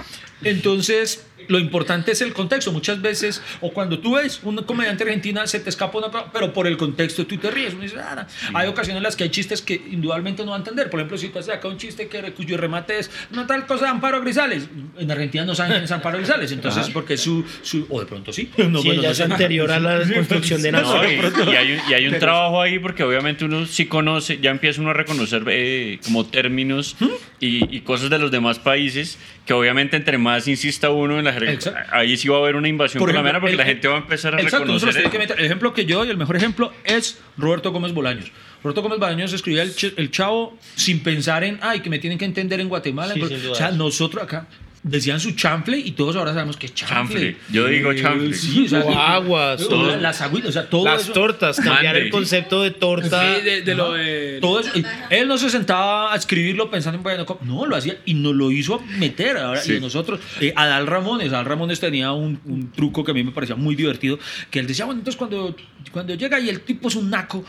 Entonces, lo importante es el contexto. Muchas veces, o cuando tú ves un comediante argentina, se te escapa una cosa, pero por el contexto tú te ríes. Uno dice, "Ah, no". Hay ocasiones en las que hay chistes que indudablemente no va a entender. Por ejemplo, si tú haces acá un chiste que, cuyo remate es una tal cosa de Amparo Grisales. En Argentina no saben quién es Amparo Grisales. Entonces, porque es su, su. O de pronto sí. No, Sí, bueno, ella no es anterior a la construcción de No, nación. y, y hay un, y hay un trabajo ahí porque obviamente uno sí conoce, ya empieza uno a reconocer eh, como términos y, y cosas de los demás países que obviamente entre más insista uno en la jerga, Exacto. ahí sí va a haber una invasión Por colombiana ejemplo, porque el- la gente va a empezar a Exacto, reconocer. que. El ejemplo que yo doy, el mejor ejemplo, es Roberto Gómez Bolaños. Roberto Gómez Bolaños escribía el, ch- el chavo sin pensar en, ay, que me tienen que entender en Guatemala. Sí, en- sin o sea, nosotros acá decían su chanfle y todos ahora sabemos que es chanfle. Chanfle. Yo digo chanfle. Sí, o sea, O aguas, o todo. Las agüitas, o sea, todo Las eso. tortas, cambiar Mande. el concepto de torta. Sí, de, de lo de... Todo eso. Y Él no se sentaba a escribirlo pensando en bueno, ¿cómo? No, lo hacía y nos lo hizo meter. Ahora, Y nosotros, eh, Adal Ramones, Adal Ramones tenía un, un truco que a mí me parecía muy divertido, que él decía, bueno, entonces cuando, cuando llega y el tipo es un naco,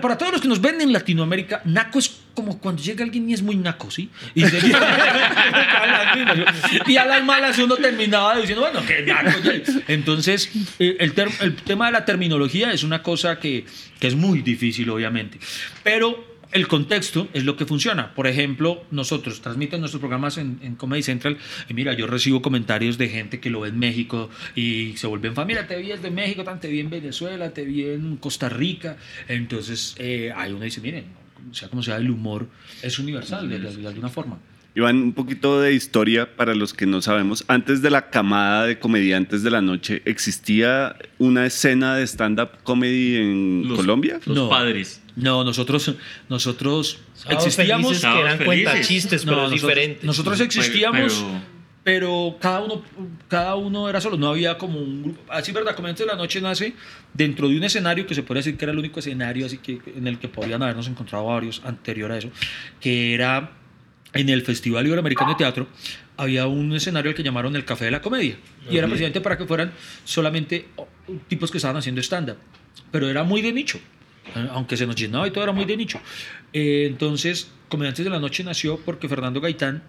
para todos los que nos ven en Latinoamérica, naco es como cuando llega alguien y es muy naco, ¿sí? Y, se- y a las malas uno terminaba diciendo, bueno, qué naco. Entonces, eh, el, tema de la terminología es una cosa que es muy difícil, obviamente. Pero el contexto es lo que funciona. Por ejemplo, nosotros transmiten nuestros programas en, en Comedy Central y mira, yo recibo comentarios de gente que lo ve en México y se vuelven familia, te vi desde México, te vi en Venezuela, te vi en Costa Rica. Entonces, eh, ahí uno dice, miren, sea como sea, el humor es universal de, de- de alguna forma. Iván, un poquito de historia para los que no sabemos. Antes de la camada de comediantes de la noche, ¿existía una escena de stand-up comedy en Los- Colombia? Los No. padres. No, nosotros, nosotros Sábados existíamos. que eran cuentachistes, No, pero es nosotros, diferente. nosotros existíamos, Pero- pero, cada uno cada uno era solo, no había como un grupo. Así, ¿verdad? Comediantes de la Noche nace dentro de un escenario que se puede decir que era el único escenario así que, en el que podrían habernos encontrado varios anterior a eso, que era en el Festival Iberoamericano de Teatro. Había un escenario al que llamaron el Café de la Comedia. Y era precisamente para que fueran solamente tipos que estaban haciendo stand-up. Pero era muy de nicho. Aunque se nos llenaba y todo era muy de nicho. Eh, entonces, Comediantes de la Noche nació porque Fernando Gaitán,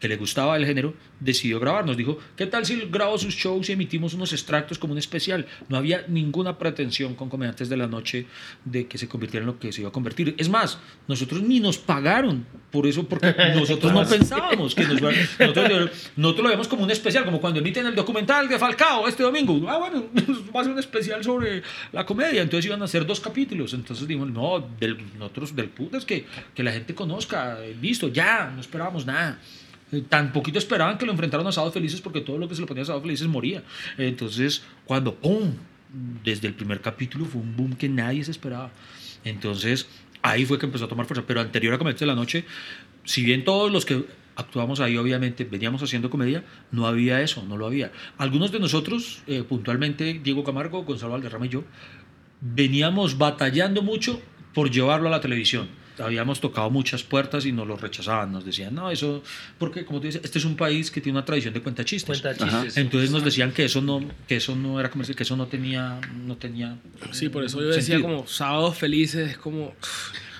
que le gustaba el género, decidió grabar. Nos dijo, ¿qué tal si grabo sus shows y emitimos unos extractos como un especial? No había ninguna pretensión con Comediantes de la Noche de que se convirtiera en lo que se iba a convertir. Es más, nosotros ni nos pagaron por eso, porque nosotros no pensábamos que nos iban- nosotros, nosotros lo vemos como un especial, como cuando emiten el documental de Falcao este domingo. Ah, bueno, va a ser un especial sobre la comedia. Entonces iban a hacer dos capítulos. Entonces dijimos, no, del, nosotros del puto es que, que la gente conozca. eh, Listo, ya, no esperábamos nada. Eh, Tan poquito esperaban que lo enfrentaron a Sábados Felices porque todo lo que se le ponía a Sábados Felices moría. Entonces, cuando ¡pum! Desde el primer capítulo fue un boom que nadie se esperaba. Entonces, ahí fue que empezó a tomar fuerza. Pero anterior a Comediantes de la Noche, si bien todos los que actuamos ahí, obviamente, veníamos haciendo comedia, no había eso, no lo había. Algunos de nosotros, eh, puntualmente, Diego Camargo, Gonzalo Valderrama y yo, veníamos batallando mucho por llevarlo a la televisión. Habíamos tocado muchas puertas y nos lo rechazaban. Nos decían, no, eso, porque como tú dices, este es un país que tiene una tradición de cuenta chistes. Cuenta chistes. Entonces nos decían que eso no, que eso no era comercial, que eso no tenía, no tenía. Sí, por eso yo decía sentido. como sábados felices, es como...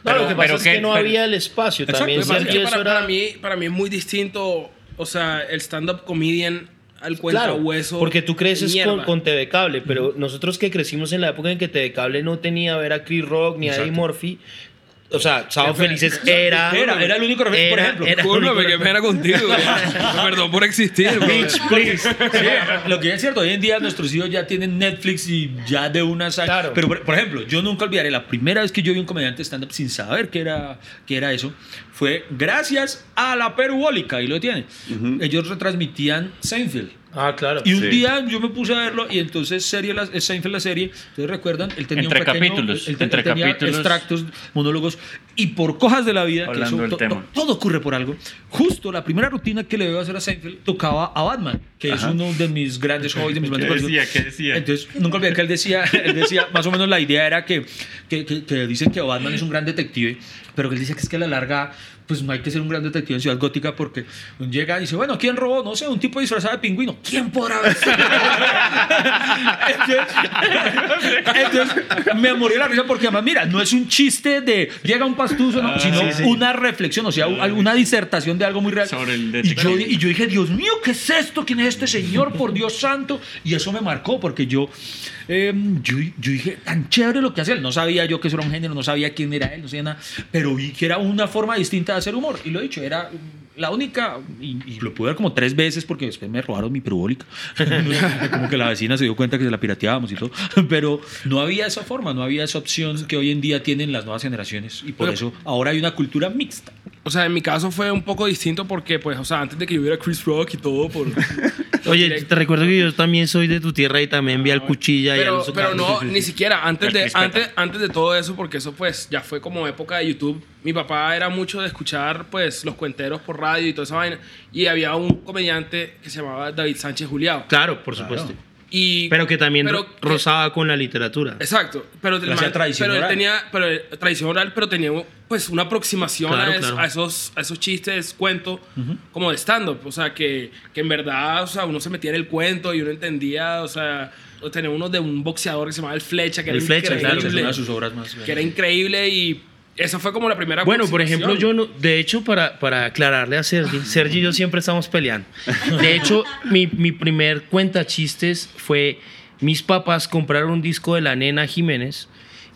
No, lo que pasa pero es que- que no pero- había el espacio. Exacto, También lo que pasa es Sergio, que eso para, era- para mí, para mí es muy distinto, o sea, el stand-up comedian al cuenta Claro, hueso. porque tú creces con, con TV Cable, pero nosotros que crecimos en la época en que TV Cable no tenía a ver a Chris Rock ni a Eddie Exacto. Murphy, o sea, Sábado Felices era... Era- era el único por ejemplo. era Discúlpame, qué pena contigo. Perdón por existir. Bitch, please. Sí, lo que es cierto, hoy en día nuestros hijos ya tienen Netflix y ya de una saga. Claro. Pero, por, por ejemplo, yo nunca olvidaré la primera vez que yo vi un comediante stand-up sin saber qué era, qué era eso. Fue gracias a la Perubólica, y lo tiene. Ellos retransmitían Seinfeld. Ah, claro. Y un Sí. día yo me puse a verlo y entonces serie la, Seinfeld la serie, ustedes recuerdan, él tenía Entre un pequeño, capítulos, él, entre él tenía capítulos. extractos, monólogos y por cojas de la vida, que eso to- to- todo ocurre por algo. Justo la primera rutina que le veo hacer a Seinfeld tocaba a Batman, que es uno de mis grandes hobbies, de mis ¿Qué grandes decía? conocidos. ¿Qué decía? Entonces, nunca olvidé que él decía, él decía, más o menos la idea era que, que, que- que dicen que Batman es un gran detective, pero que él dice que es que a la larga, pues no hay que ser un gran detective en Ciudad Gótica porque llega y dice, bueno, ¿quién robó? No sé, un tipo disfrazado de pingüino. ¿Quién podrá haber sido? entonces, entonces, me morí la risa porque además, mira, no es un chiste de llega un pastuso, no, sino una reflexión, o sea, un- una disertación de algo muy real. Sobre el y, yo, y yo dije, Dios mío, ¿qué es esto? ¿Quién es este señor? Por Dios santo. Y eso me marcó porque yo, eh, yo, yo dije, tan chévere lo que hace él. No sabía yo que eso era un género, no sabía quién era él, no sabía nada. Pero vi que era una forma distinta de hacer humor. Y lo he dicho, era la única, y, y lo pude ver como tres veces porque después me robaron mi perubólica. como que la vecina se dio cuenta que se la pirateábamos y todo. Pero no había esa forma, no había esa opción que hoy en día tienen las nuevas generaciones. Y por Pero- eso ahora hay una cultura mixta. O sea, en mi caso fue un poco distinto porque, pues, o sea, antes de que yo viera Chris Rock y todo, por... Oye, te recuerdo que yo también soy de tu tierra y también vi al cuchilla y a Pero, pero no, ni siquiera antes de, antes, antes de todo eso, porque eso pues ya fue como época de YouTube. Mi papá era mucho de escuchar pues los cuenteros por radio y toda esa vaina. Y había un comediante que se llamaba David Sánchez Juliao. Claro, por supuesto. Y, Pero que también pero ro- que- rozaba con la literatura. Exacto, pero, el Pero hacía man- tradición pero él oral. tenía pero, eh, tradición oral, pero tenía pues una aproximación Claro, a, es- claro. a esos, a esos chistes, cuentos, como de stand-up. O sea, que, que en verdad, o sea, uno se metía en el cuento y uno entendía, o sea, tenía uno de un boxeador que se llamaba El Flecha, que El era Flecha, claro, Es increíble. una de sus obras más. que era increíble y esa fue como la primera Bueno, por ejemplo, yo no, de hecho, para, para aclararle a Sergi, Sergi y yo siempre estamos peleando. De hecho, mi, mi primer cuenta chistes fue, mis papás compraron un disco de la nena Jiménez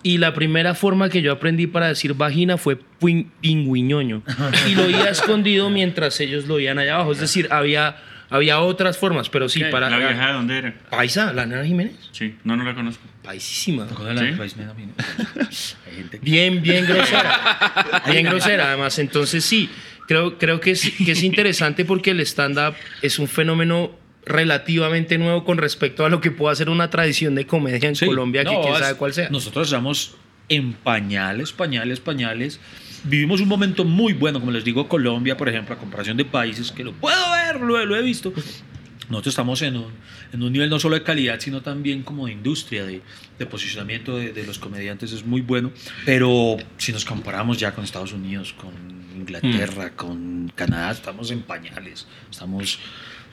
y la primera forma que yo aprendí para decir vagina fue pin- pingüiñoño. Y lo oía escondido mientras ellos lo oían allá abajo. Es decir, había, había otras formas, pero sí, Ok. para... ¿La vieja de dónde era? Paisa, la nena Jiménez. Sí, no, no la conozco. Paisísima. ¿Sí? Bien, bien grosera. bien grosera, además. Entonces, sí, creo, creo que, es, que es interesante porque el stand-up es un fenómeno relativamente nuevo con respecto a lo que puede ser una tradición de comedia en Sí. Colombia, que quién sabe cuál sea. Nosotros estamos en pañales, pañales, pañales. Vivimos un momento muy bueno, como les digo, Colombia, por ejemplo, a comparación de países que lo puedo ver, lo, he- lo he visto. Nosotros estamos en un, en un nivel no solo de calidad, sino también como de industria, de, de posicionamiento de, de los comediantes, es muy bueno. Pero si nos comparamos ya con Estados Unidos, con Inglaterra, con Canadá, estamos en pañales. Estamos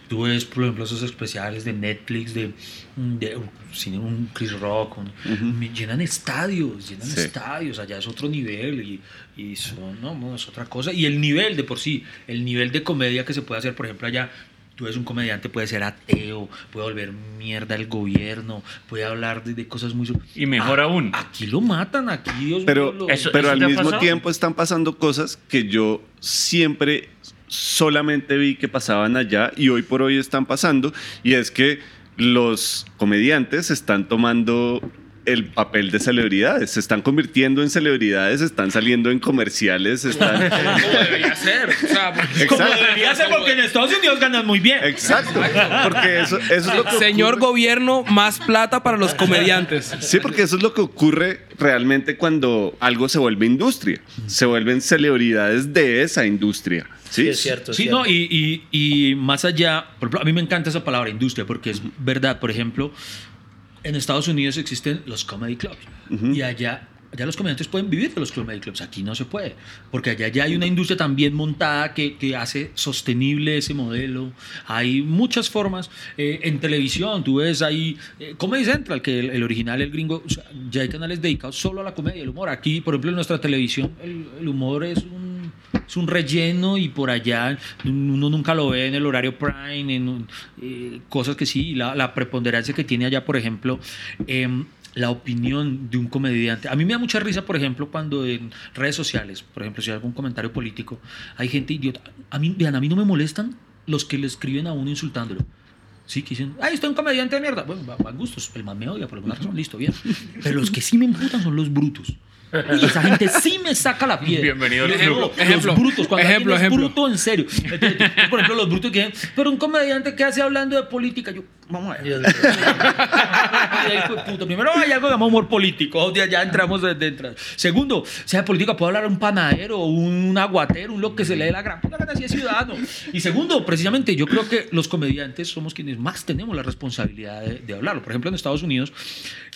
Tú ves, por ejemplo, esos especiales de Netflix, de, de cine, un Chris Rock, un- me llenan estadios, llenan Sí. estadios, allá es otro nivel y, y son, no, no, es otra cosa. Y el nivel de por sí, el nivel de comedia que se puede hacer, por ejemplo, allá, tú ves un comediante, puede ser ateo, puede volver mierda el gobierno, puede hablar de, de cosas muy... Y mejor Ah, aún. Aquí lo matan, aquí Dios Pero, mío, lo- Eso- pero al mismo pasado? tiempo están pasando cosas que yo siempre solamente vi que pasaban allá y hoy por hoy están pasando y es que los comediantes están tomando el papel de celebridades. Se están convirtiendo en celebridades, están saliendo en comerciales, están... Como debería ser. O sea, porque- Exacto. Debería ser porque en Estados Unidos ganan muy bien. Exacto, porque eso, eso es lo que Señor ocurre. gobierno, más plata para los comediantes. Sí, porque eso es lo que ocurre realmente cuando algo se vuelve industria. Se vuelven celebridades de esa industria. Sí, Sí, es cierto. es Sí, cierto. no, y, y, y más allá, por ejemplo, a mí me encanta esa palabra industria porque es verdad, por ejemplo, en Estados Unidos existen los comedy clubs. Y allá, allá los comediantes pueden vivir de los comedy clubs, aquí no se puede, porque allá ya hay una industria también montada que, que hace sostenible ese modelo, hay muchas formas, Eh, en televisión tú ves ahí eh, Comedy Central, que el, el original, el gringo, o sea, ya hay canales dedicados solo a la comedia y el humor, aquí por ejemplo en nuestra televisión el, el humor es un es un relleno y por allá uno nunca lo ve en el horario prime, en eh, cosas que sí, la, la preponderancia que tiene allá, por ejemplo, em, la opinión de un comediante. A mí me da mucha risa, por ejemplo, cuando en redes sociales, por ejemplo, si hay algún comentario político, hay gente idiota. A mí, vean, a mí no me molestan los que le escriben a uno insultándolo. Sí, que dicen, ay, usted es un comediante de mierda. Bueno, va- van gustos. El man me odia por alguna razón, listo, bien. Pero los que sí me emputan son los brutos. Y esa gente sí me saca la piedra. Bienvenido al Los- club. los Ejemplo, brutos, cuando ejemplo, alguien es ejemplo. bruto en serio. Entonces, por ejemplo, los brutos que dicen, pero un comediante que hace hablando de política, yo, vamos a ver. De. Primero hay algo que llama humor político, ya, ya entramos desde entrada. Segundo, sea de política puede hablar un panadero, un aguatero, un lo que se le dé la gran puta gana si es ciudadano. Y segundo, precisamente yo creo que los comediantes somos quienes más tenemos la responsabilidad de, de hablarlo. Por ejemplo, en Estados Unidos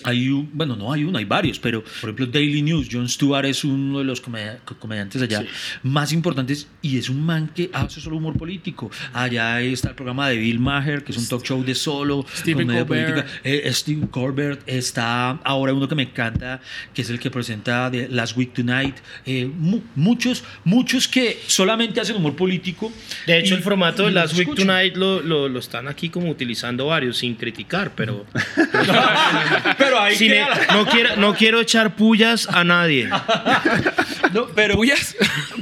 hay un, bueno, no hay uno, hay varios, pero por ejemplo Daily News, Jon Stewart es uno de los comedia- comediantes allá más importantes y es un man que hace solo humor político. Allá está el programa de Bill Maher, que es un talk show de solo Stephen comedia Colbert. política. Eh, Steve Colbert está ahora uno que me encanta, que es el que presenta de Last Week Tonight. Eh, mu- muchos, muchos que solamente hacen humor político. De hecho, y- el formato de Last Week. Tonight lo, lo, lo están aquí como utilizando varios sin criticar, pero Pero ahí la- no, quiero, no quiero echar pullas a nadie. No, pero,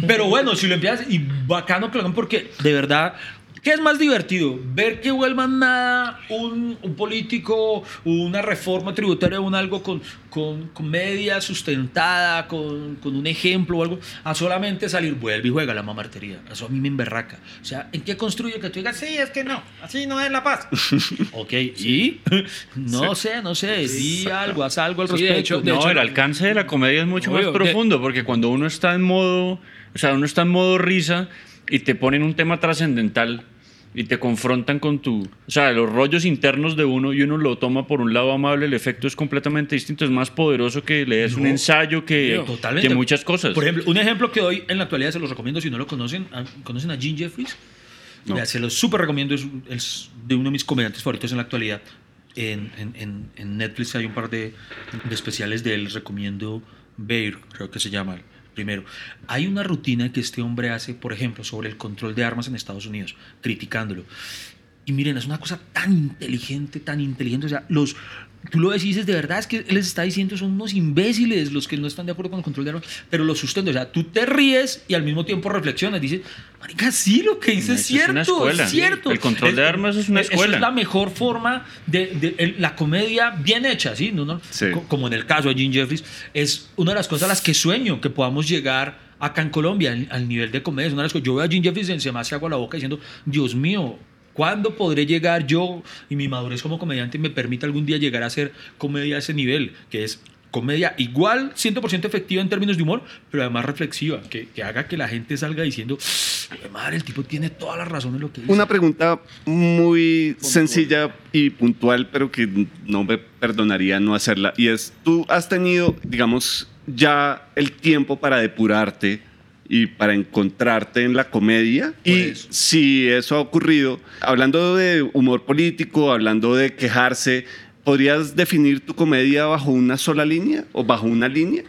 pero bueno, si lo empiezas y bacano que lo hagan porque de verdad, ¿qué es más divertido? Ver que vuelvan nada un, un político, una reforma tributaria, un algo con, con comedia sustentada, con, con un ejemplo o algo, a solamente salir, vuelve y juega la mamartería. Eso a mí me emberraca. O sea, ¿en qué construye que tú digas, sí, es que no, así no es la paz? ok, ¿y? No sé, no sé, di algo, haz algo al Sí, de respecto. hecho- de no, hecho, el no. alcance de la comedia es mucho Obvio, más profundo, porque cuando uno está en modo, o sea, uno está en modo risa y te ponen un tema trascendental y te confrontan con tu, o sea, los rollos internos de uno y uno lo toma por un lado amable, el efecto es completamente distinto, es más poderoso que lees un ensayo que, Totalmente. que muchas cosas. Por ejemplo, un ejemplo que doy en la actualidad, se los recomiendo si no lo conocen. ¿Conocen a Gene Jeffries? Vea, se los súper recomiendo, es, es de uno de mis comediantes favoritos en la actualidad. En, en- en- Netflix hay un par de, de especiales de él, recomiendo Bear, creo que se llama primero. Hay una rutina que este hombre hace, por ejemplo, sobre el control de armas en Estados Unidos, criticándolo. Y miren, es una cosa tan inteligente, tan inteligente. O sea, los, tú lo dices, de verdad, es que él les está diciendo, son unos imbéciles los que no están de acuerdo con el control de armas, pero lo sustento. O sea, tú te ríes y al mismo tiempo reflexionas. Dices, marica, sí, lo que dices es Eso es cierto, es cierto. El control de armas es una Eso escuela. es la mejor forma de, la comedia bien hecha, ¿sí? ¿No, no? Sí. Como en el caso de Gene Jeffries, es una de las cosas a las que sueño que podamos llegar acá en Colombia al, al nivel de comedia. Es una de las cosas- yo veo a Gene Jeffries y se me hace agua la boca diciendo, Dios mío, ¿cuándo podré llegar yo y mi madurez como comediante me permite algún día llegar a hacer comedia a ese nivel? Que es comedia igual 100% efectiva en términos de humor, pero además reflexiva, que, que haga que la gente salga diciendo, "Jue madre, el tipo tiene toda la razón en lo que dice. Una pregunta muy sencilla y puntual, pero que no me perdonaría no hacerla. Y es, tú has tenido, digamos, ya el tiempo para depurarte y para encontrarte en la comedia. Y Pues- si eso ha ocurrido, hablando de humor político, hablando de quejarse, ¿podrías definir tu comedia bajo una sola línea o bajo una línea?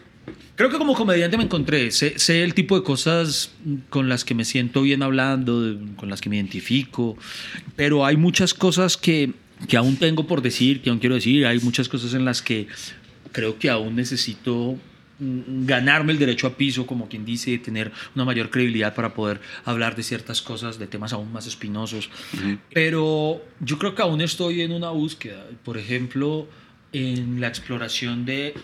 Creo que como comediante me encontré, sé, sé el tipo de cosas con las que me siento bien hablando, con las que me identifico, pero hay muchas cosas que, que aún tengo por decir, que aún quiero decir, hay muchas cosas en las que creo que aún necesito ganarme el derecho a piso, como quien dice, tener una mayor credibilidad para poder hablar de ciertas cosas, de temas aún más espinosos. Pero yo creo que aún estoy en una búsqueda. Por ejemplo, en la exploración de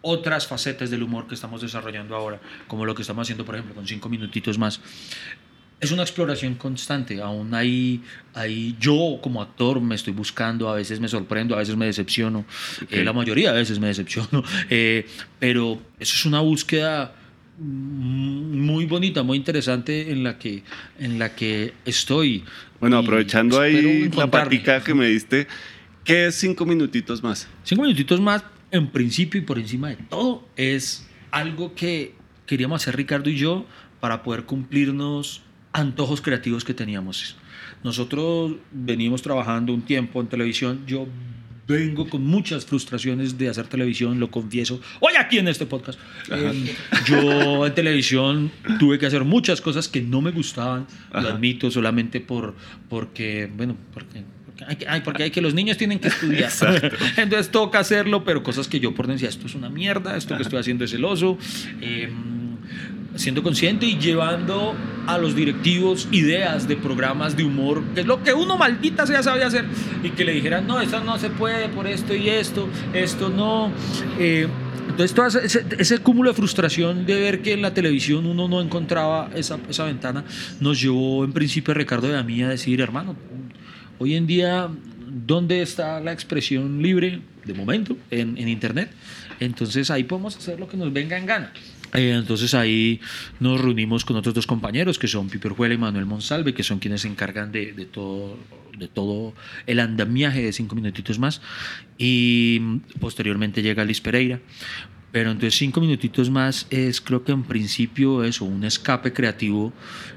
otras facetas del humor que estamos desarrollando ahora, como lo que estamos haciendo, por ejemplo, con cinco minutitos más. Es una exploración constante, aún ahí, ahí yo como actor me estoy buscando, a veces me sorprendo, a veces me decepciono, eh, la mayoría de veces me decepciono, eh, pero eso es una búsqueda muy bonita, muy interesante en la que, en la que estoy. Bueno, aprovechando ahí la patica que me diste, ¿qué es cinco minutitos más? Cinco minutitos más, en principio y por encima de todo, es algo que queríamos hacer Ricardo y yo para poder cumplirnos antojos creativos que teníamos. Nosotros venimos trabajando un tiempo en televisión, yo vengo con muchas frustraciones de hacer televisión, lo confieso, hoy aquí en este podcast. Eh, yo en televisión tuve que hacer muchas cosas que no me gustaban, lo admito, solamente por, porque, bueno, porque porque hay, que, porque hay que los niños tienen que estudiar. Entonces toca hacerlo, pero cosas que yo por decía, esto es una mierda, esto que estoy haciendo es celoso. Eh, siendo consciente y llevando a los directivos ideas de programas de humor, que es lo que uno maldita sea sabía hacer, y que le dijeran, no, esto no se puede por esto y esto, esto no. Eh, entonces, todo ese, ese, cúmulo de frustración de ver que en la televisión uno no encontraba esa, esa ventana, nos llevó en principio a Ricardo y a mí a decir, hermano, hoy en día, ¿dónde está la expresión libre de momento en, en Internet? Entonces ahí podemos hacer lo que nos venga en gana. Eh, entonces ahí nos reunimos con otros dos compañeros que son Piper Juela y Manuel Monsalve, que son quienes se encargan de, de, todo, de todo el andamiaje de cinco minutitos más. Y posteriormente llega Liz Pereira. Pero entonces cinco minutitos más es creo que en principio eso, un escape creativo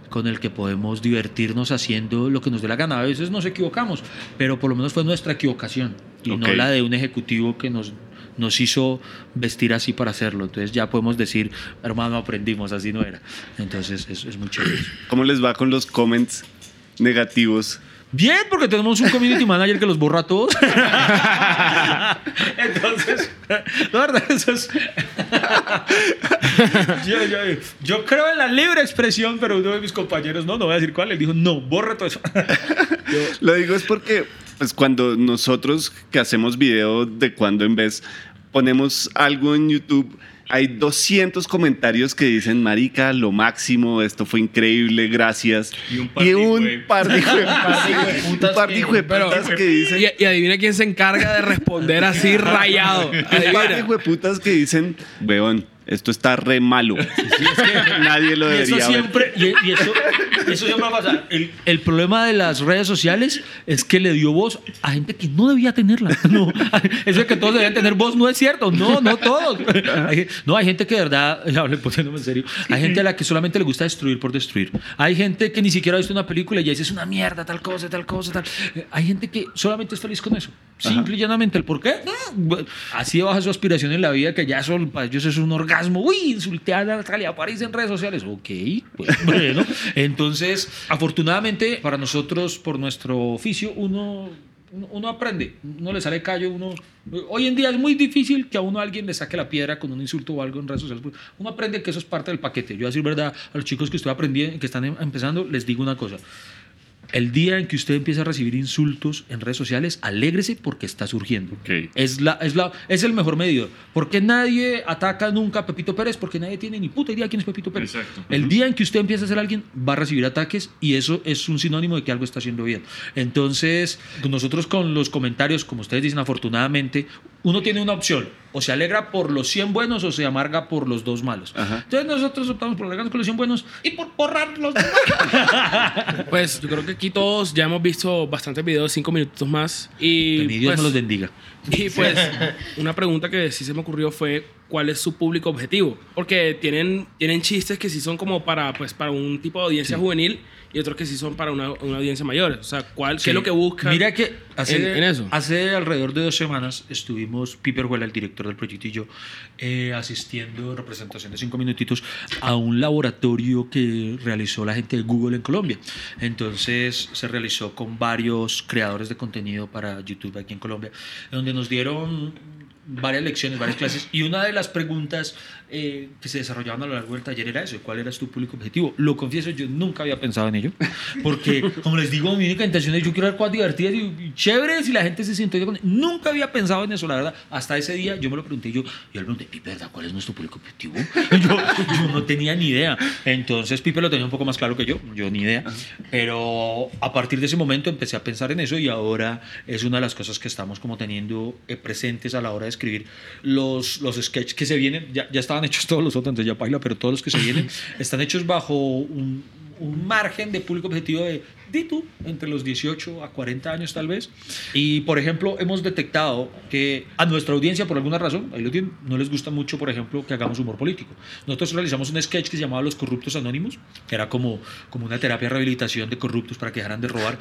con el que podemos divertirnos haciendo lo que nos dé la gana. A veces nos equivocamos, pero por lo menos fue nuestra equivocación y okay. no la de un ejecutivo que nos nos hizo vestir así para hacerlo. Entonces ya podemos decir, hermano, aprendimos, así no era. Entonces es, es muy chévere. ¿Cómo les va con los comments negativos? Bien, porque tenemos un community manager que los borra a todos. Entonces, la verdad, eso es. yo, yo, yo, creo en la libre expresión, pero uno de mis compañeros, no, no voy a decir cuál, él dijo, no, borra todo eso. Lo digo es porque, pues, cuando nosotros que hacemos video de cuando en vez ponemos algo en YouTube hay 200 comentarios que dicen, marica, lo máximo, esto fue increíble, gracias. Y un par y de un de par de hijueputas que dicen... Y, y adivina quién se encarga de responder así rayado. Un par de hijueputas que dicen, weón, esto está re malo. Nadie lo Y eso debería ver. siempre, y, y eso, eso siempre va a pasar. El, el problema de las redes sociales es que le dio voz a gente que no debía tenerla. No, eso de que todos debían tener voz no es cierto. No, no todos. Hay- no, hay gente que de verdad, ya hablé poniéndome en serio, hay gente a la que solamente le gusta destruir por destruir. Hay gente que ni siquiera ha visto una película y ya dice es una mierda, tal cosa, tal cosa, tal. Eh, Hay gente que solamente es feliz con eso. Simple y llanamente. ¿El por qué? Así baja su aspiración en la vida que ya eso para ellos es un orgasmo. Uy, insulté a Natalia París en redes sociales. Ok, pues bueno. Entonces, afortunadamente para nosotros, por nuestro oficio, uno, uno, uno aprende, uno le sale callo, uno... Hoy en día es muy difícil que a uno alguien le saque la piedra con un insulto o algo en redes sociales. Uno aprende que eso es parte del paquete. Yo, a decir verdad, a los chicos que estoy aprendiendo, que están em- empezando, les digo una cosa. El día en que usted empieza a recibir insultos en redes sociales, alégrese porque está surgiendo. Es, la, es, la, es el mejor medidor. Porque nadie ataca nunca a Pepito Pérez, porque nadie tiene ni puta idea quién es Pepito Pérez. Exacto. El día en que usted empieza a ser alguien, va a recibir ataques y eso es un sinónimo de que algo está haciendo bien. Entonces, nosotros con los comentarios, como ustedes dicen, afortunadamente, uno tiene una opción. O se alegra por los 100 buenos o se amarga por los dos malos. Ajá. Entonces nosotros optamos por alegrarnos con los 100 buenos y por borrar los dos Pues yo creo que aquí todos ya hemos visto bastantes videos, cinco minutos más. Y Que mi Dios pues, me los bendiga. Y pues una pregunta que sí se me ocurrió fue cuál es su público objetivo, porque tienen tienen chistes que sí son como para pues para un tipo de audiencia juvenil y otros que sí son para una, una audiencia mayor. O sea, ¿cuál qué es lo que buscan? Mira que hace, en- en eso? hace alrededor de dos semanas estuvimos, Piper Huela, el director del proyecto y yo, eh, asistiendo en representación de cinco minutitos a un laboratorio que realizó la gente de Google en Colombia. Entonces se realizó con varios creadores de contenido para YouTube aquí en Colombia, donde nos dieron varias lecciones, varias clases, y una de las preguntas eh, que se desarrollaban a lo largo del taller era eso, ¿cuál era tu público objetivo? Lo confieso, yo nunca había pensado en ello, porque como les digo, mi única intención es yo quiero dar cosas divertidas y, y chéveres y la gente se siente con... Nunca había pensado en eso, la verdad. Hasta ese día yo me lo pregunté, yo, yo le pregunté, Pipe, ¿verdad? ¿Cuál es nuestro público objetivo? Yo, yo no tenía ni idea. Entonces Pipe lo tenía un poco más claro que yo, yo ni idea. Pero a partir de ese momento empecé a pensar en eso y ahora es una de las cosas que estamos como teniendo eh, presentes a la hora de escribir los, los sketches que se vienen. Ya, ya estaban hechos todos los otros, entonces ya baila, pero todos los que se vienen están hechos bajo un, un margen de público objetivo de, di tú, entre los 18 a 40 años tal vez. Y, por ejemplo, hemos detectado que a nuestra audiencia, por alguna razón, ahí lo tienen, no les gusta mucho, por ejemplo, que hagamos humor político. Nosotros realizamos un sketch que se llamaba Los Corruptos Anónimos, que era como, como una terapia de rehabilitación de corruptos para que dejaran de robar.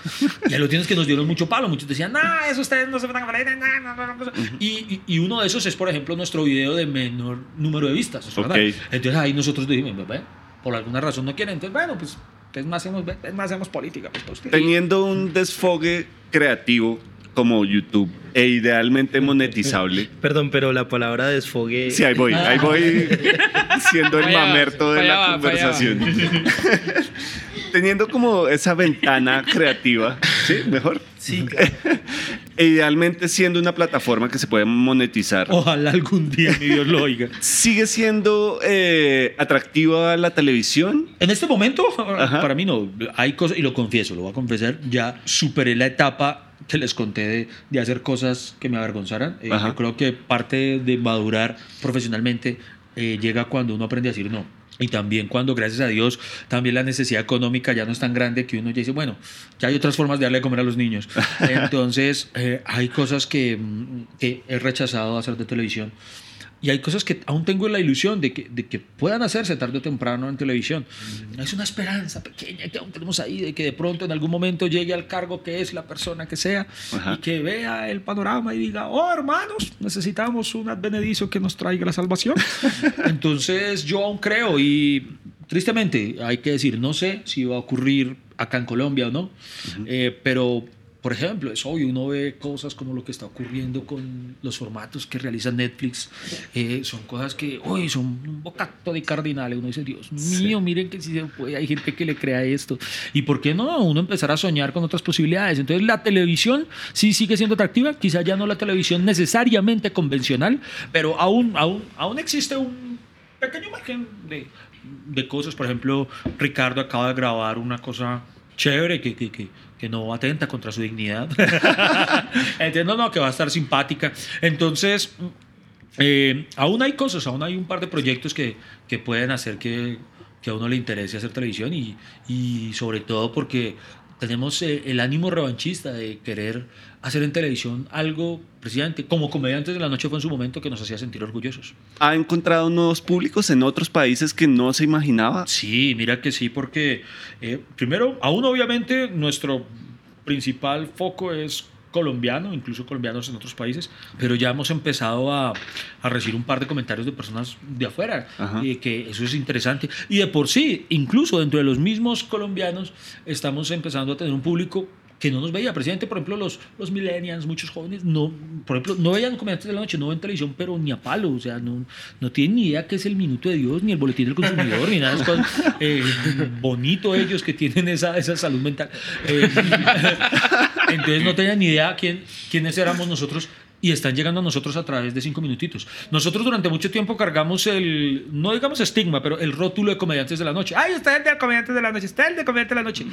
Y ahí lo tienes que nos dieron mucho palo. Muchos decían, no, eso ustedes no se van a valer, no, no, no, no". Y, y, y uno de esos es, por ejemplo, nuestro video de menor número de vistas. ¿es verdad? Ok. Entonces ahí nosotros dijimos, "Ve, por alguna razón no quieren. Entonces, bueno, pues es más hacemos, política. Pues, usted". Teniendo un desfogue creativo como YouTube e idealmente monetizable. Perdón, pero la palabra desfogue. Sí, ahí voy, ahí voy siendo el mamerto de la conversación. Teniendo como esa ventana creativa, ¿sí? Mejor. Sí, claro. E idealmente siendo una plataforma que se puede monetizar. Ojalá algún día mi Dios lo oiga. ¿Sigue siendo eh, atractiva la televisión? En este momento, Ajá. para mí no. Hay cosas, y lo confieso, lo voy a confesar, ya superé la etapa que les conté de, de hacer cosas que me avergonzaran. Eh, yo creo que parte de madurar profesionalmente eh, llega cuando uno aprende a decir no. Y también cuando, gracias a Dios, también la necesidad económica ya no es tan grande que uno ya dice, bueno, ya hay otras formas de darle de comer a los niños. Entonces, eh, hay cosas que, mm, que he rechazado hacer de televisión. Y hay cosas que aún tengo la ilusión de que, de que puedan hacerse tarde o temprano en televisión. Es una esperanza pequeña que aún tenemos ahí de que de pronto en algún momento llegue al cargo que es la persona que sea Ajá. y que vea el panorama y diga, oh hermanos, necesitamos un advenedizo que nos traiga la salvación. Entonces yo aún creo y tristemente hay que decir, no sé si va a ocurrir acá en Colombia o no, eh, pero por ejemplo, es obvio, uno ve cosas como lo que está ocurriendo con los formatos que realiza Netflix. eh, son cosas que, hoy son un bocato de cardinales. Uno dice, Dios mío, miren que si se puede, hay gente que le crea esto. ¿Y por qué no? Uno empezar a soñar con otras posibilidades. Entonces, la televisión sí sigue siendo atractiva, quizá ya no la televisión necesariamente convencional, pero aún, aún, aún existe un pequeño margen de, de cosas. Por ejemplo, Ricardo acaba de grabar una cosa chévere que, que, que, que no atenta contra su dignidad. Entonces, no, no, que va a estar simpática. Entonces, eh, aún hay cosas, aún hay un par de proyectos que, que pueden hacer que, que a uno le interese hacer televisión y, y sobre todo porque tenemos eh, el ánimo revanchista de querer hacer en televisión algo, precisamente como comediantes de la noche fue en su momento, que nos hacía sentir orgullosos. ¿Ha encontrado nuevos públicos en otros países que no se imaginaba? Sí, mira que sí, porque eh, primero, aún obviamente nuestro principal foco es colombiano, incluso colombianos en otros países, pero ya hemos empezado a, a recibir un par de comentarios de personas de afuera, y que eso es interesante. Y de por sí, incluso dentro de los mismos colombianos, estamos empezando a tener un público que no nos veía. Precisamente, por ejemplo, los, los millennials, muchos jóvenes, no, por ejemplo, no veían comediantes de la noche, no ven televisión, pero ni a palo, o sea, no, no tienen ni idea qué es el Minuto de Dios, ni el Boletín del Consumidor, ni nada de esas cosas. Eh, bonito ellos que tienen esa, esa salud mental. Eh, entonces no tenían ni idea quién, quiénes éramos nosotros y están llegando a nosotros a través de cinco minutitos. Nosotros durante mucho tiempo cargamos el, no digamos estigma, pero el rótulo de comediantes de la noche. ¡Ay, está el de comediantes de la noche! ¡Está el de comediantes de la noche!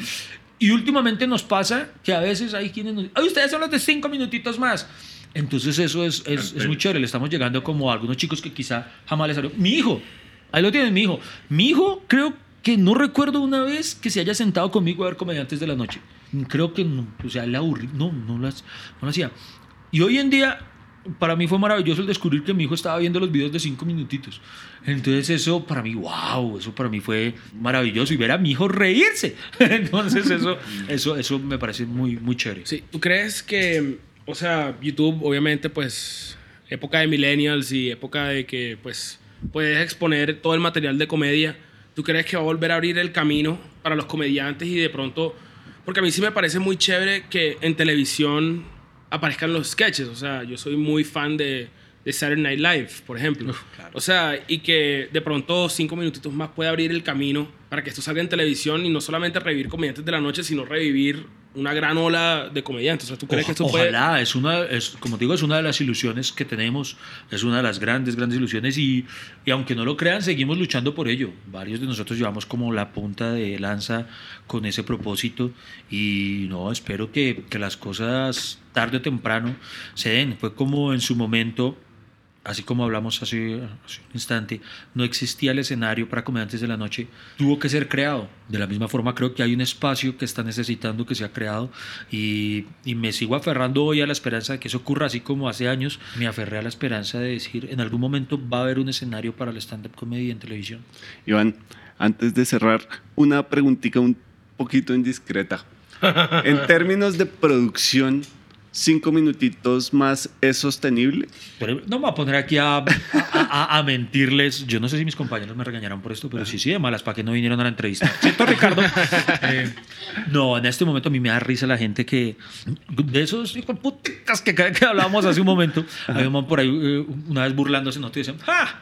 Y últimamente nos pasa que a veces hay quienes nos ¡Ay, ustedes son los de cinco minutitos más! Entonces eso es, es, es muy chévere. Le estamos llegando como a algunos chicos que quizá jamás les salió. Mi hijo, ahí lo tienen, mi hijo. Mi hijo creo que no recuerdo una vez que se haya sentado conmigo a ver comediantes de la noche. Creo que no, o sea, le aburrí, no, no las, no lo hacía. Y hoy en día, para mí fue maravilloso el descubrir que mi hijo estaba viendo los videos de cinco minutitos. Entonces eso para mí, wow, eso para mí fue maravilloso y ver a mi hijo reírse. Entonces eso, eso, eso me parece muy, muy chévere. Sí, ¿tú crees que, o sea, YouTube, obviamente, pues, época de millennials y época de que, pues, puedes exponer todo el material de comedia, ¿tú crees que va a volver a abrir el camino para los comediantes y de pronto, porque a mí sí me parece muy chévere que en televisión aparezcan los sketches, o sea, yo soy muy fan de, de Saturday Night Live, por ejemplo. O sea, y que de pronto cinco minutitos más puede abrir el camino para que esto salga en televisión y no solamente revivir comediantes de la noche, sino revivir una gran ola de comediantes. O sea, ¿tú crees que esto puede...? Ojalá, es una, es, como te digo, es una de las ilusiones que tenemos, es una de las grandes, grandes ilusiones y, y aunque no lo crean, seguimos luchando por ello. Varios de nosotros llevamos como la punta de lanza con ese propósito y no, espero que, que las cosas tarde o temprano se den. Fue como en su momento así como hablamos hace, hace, un instante, no existía el escenario para comediantes de la noche, tuvo que ser creado. De la misma forma creo que hay un espacio que está necesitando que sea creado y, me sigo aferrando hoy a la esperanza de que eso ocurra, así como hace años me aferré a la esperanza de decir, en algún momento va a haber un escenario para el stand-up comedy en televisión. Iván, antes de cerrar, una preguntita un poquito indiscreta. en términos de producción, cinco minutitos más es sostenible? Pero no me voy a poner aquí a, a, a, a, mentirles. Yo no sé si mis compañeros me regañarán por esto, pero sí, sí, de malas para que no vinieron a la entrevista. ¿Cierto, Ricardo? Eh, no, en este momento a mí me da risa la gente que. De esos hijos puticas que, que hablábamos hace un momento. Había un man por ahí eh, una vez burlándose, ¿no? Te dicen, ¡ja!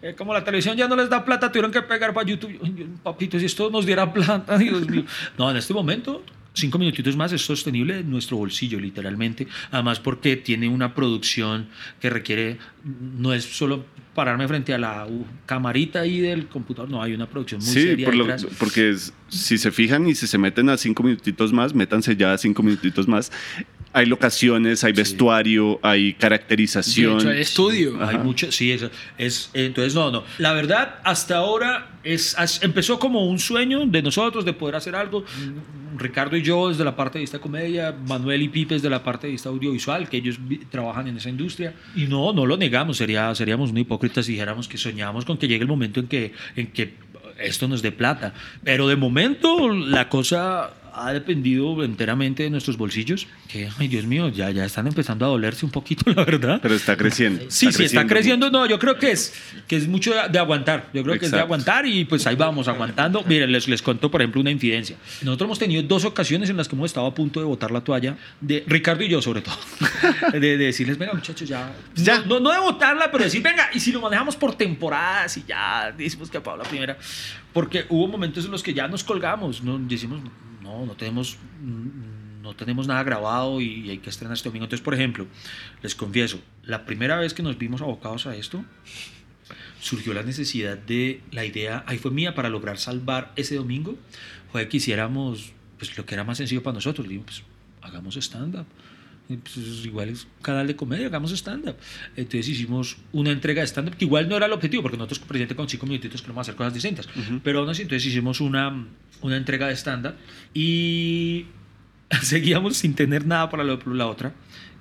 Eh, como la televisión ya no les da plata, tuvieron que pegar para YouTube. Papito, si esto nos diera plata, Dios mío. No, en este momento cinco minutitos más es sostenible en nuestro bolsillo, literalmente. Además, porque tiene una producción que requiere, no es solo pararme frente a la camarita ahí del computador, no, hay una producción muy sí, seria. Por lo, detrás. porque es, si se fijan y si se meten a cinco minutitos más, métanse ya a cinco minutitos más. Hay locaciones, hay vestuario, sí. hay caracterización. De hecho, hay estudio. Hay mucho, sí, es, es, entonces no, no. La verdad, hasta ahora es, empezó como un sueño de nosotros de poder hacer algo. Ricardo y yo desde la parte de vista comedia, Manuel y Pipe desde la parte de vista audiovisual, que ellos trabajan en esa industria. Y no, no lo negamos, sería, seríamos muy hipócritas si dijéramos que soñamos con que llegue el momento en que, en que esto nos dé plata. Pero de momento la cosa ha dependido enteramente de nuestros bolsillos, que, ay Dios mío, ya, ya están empezando a dolerse un poquito, la verdad. Pero está creciendo. Sí, está sí, está creciendo. No, yo creo que es, que es mucho de aguantar. Yo creo Exacto. que es de aguantar y pues ahí vamos, aguantando. Miren, les, les cuento, por ejemplo, una infidencia. Nosotros hemos tenido dos ocasiones en las que hemos estado a punto de botar la toalla, de Ricardo y yo sobre todo, de, de decirles, venga muchachos, ya, ya. No, no, de botarla, pero decir, venga, y si lo manejamos por temporadas y ya decimos que Pablo la primera, porque hubo momentos en los que ya nos colgamos, no decimos, no, no tenemos, no tenemos nada grabado y hay que estrenar este domingo. Entonces, por ejemplo, les confieso, la primera vez que nos vimos abocados a esto, surgió la necesidad de, la idea, ahí fue mía para lograr salvar ese domingo, fue que hiciéramos pues, lo que era más sencillo para nosotros. Digo, pues hagamos stand-up. Pues, igual es un canal de comedia, hagamos stand-up. Entonces hicimos una entrega de stand-up, que igual no era el objetivo, porque nosotros, presidente, con cinco minutitos queremos hacer cosas distintas. Uh -huh. Pero aún así, entonces hicimos una, una entrega de stand-up y seguíamos sin tener nada para la, la otra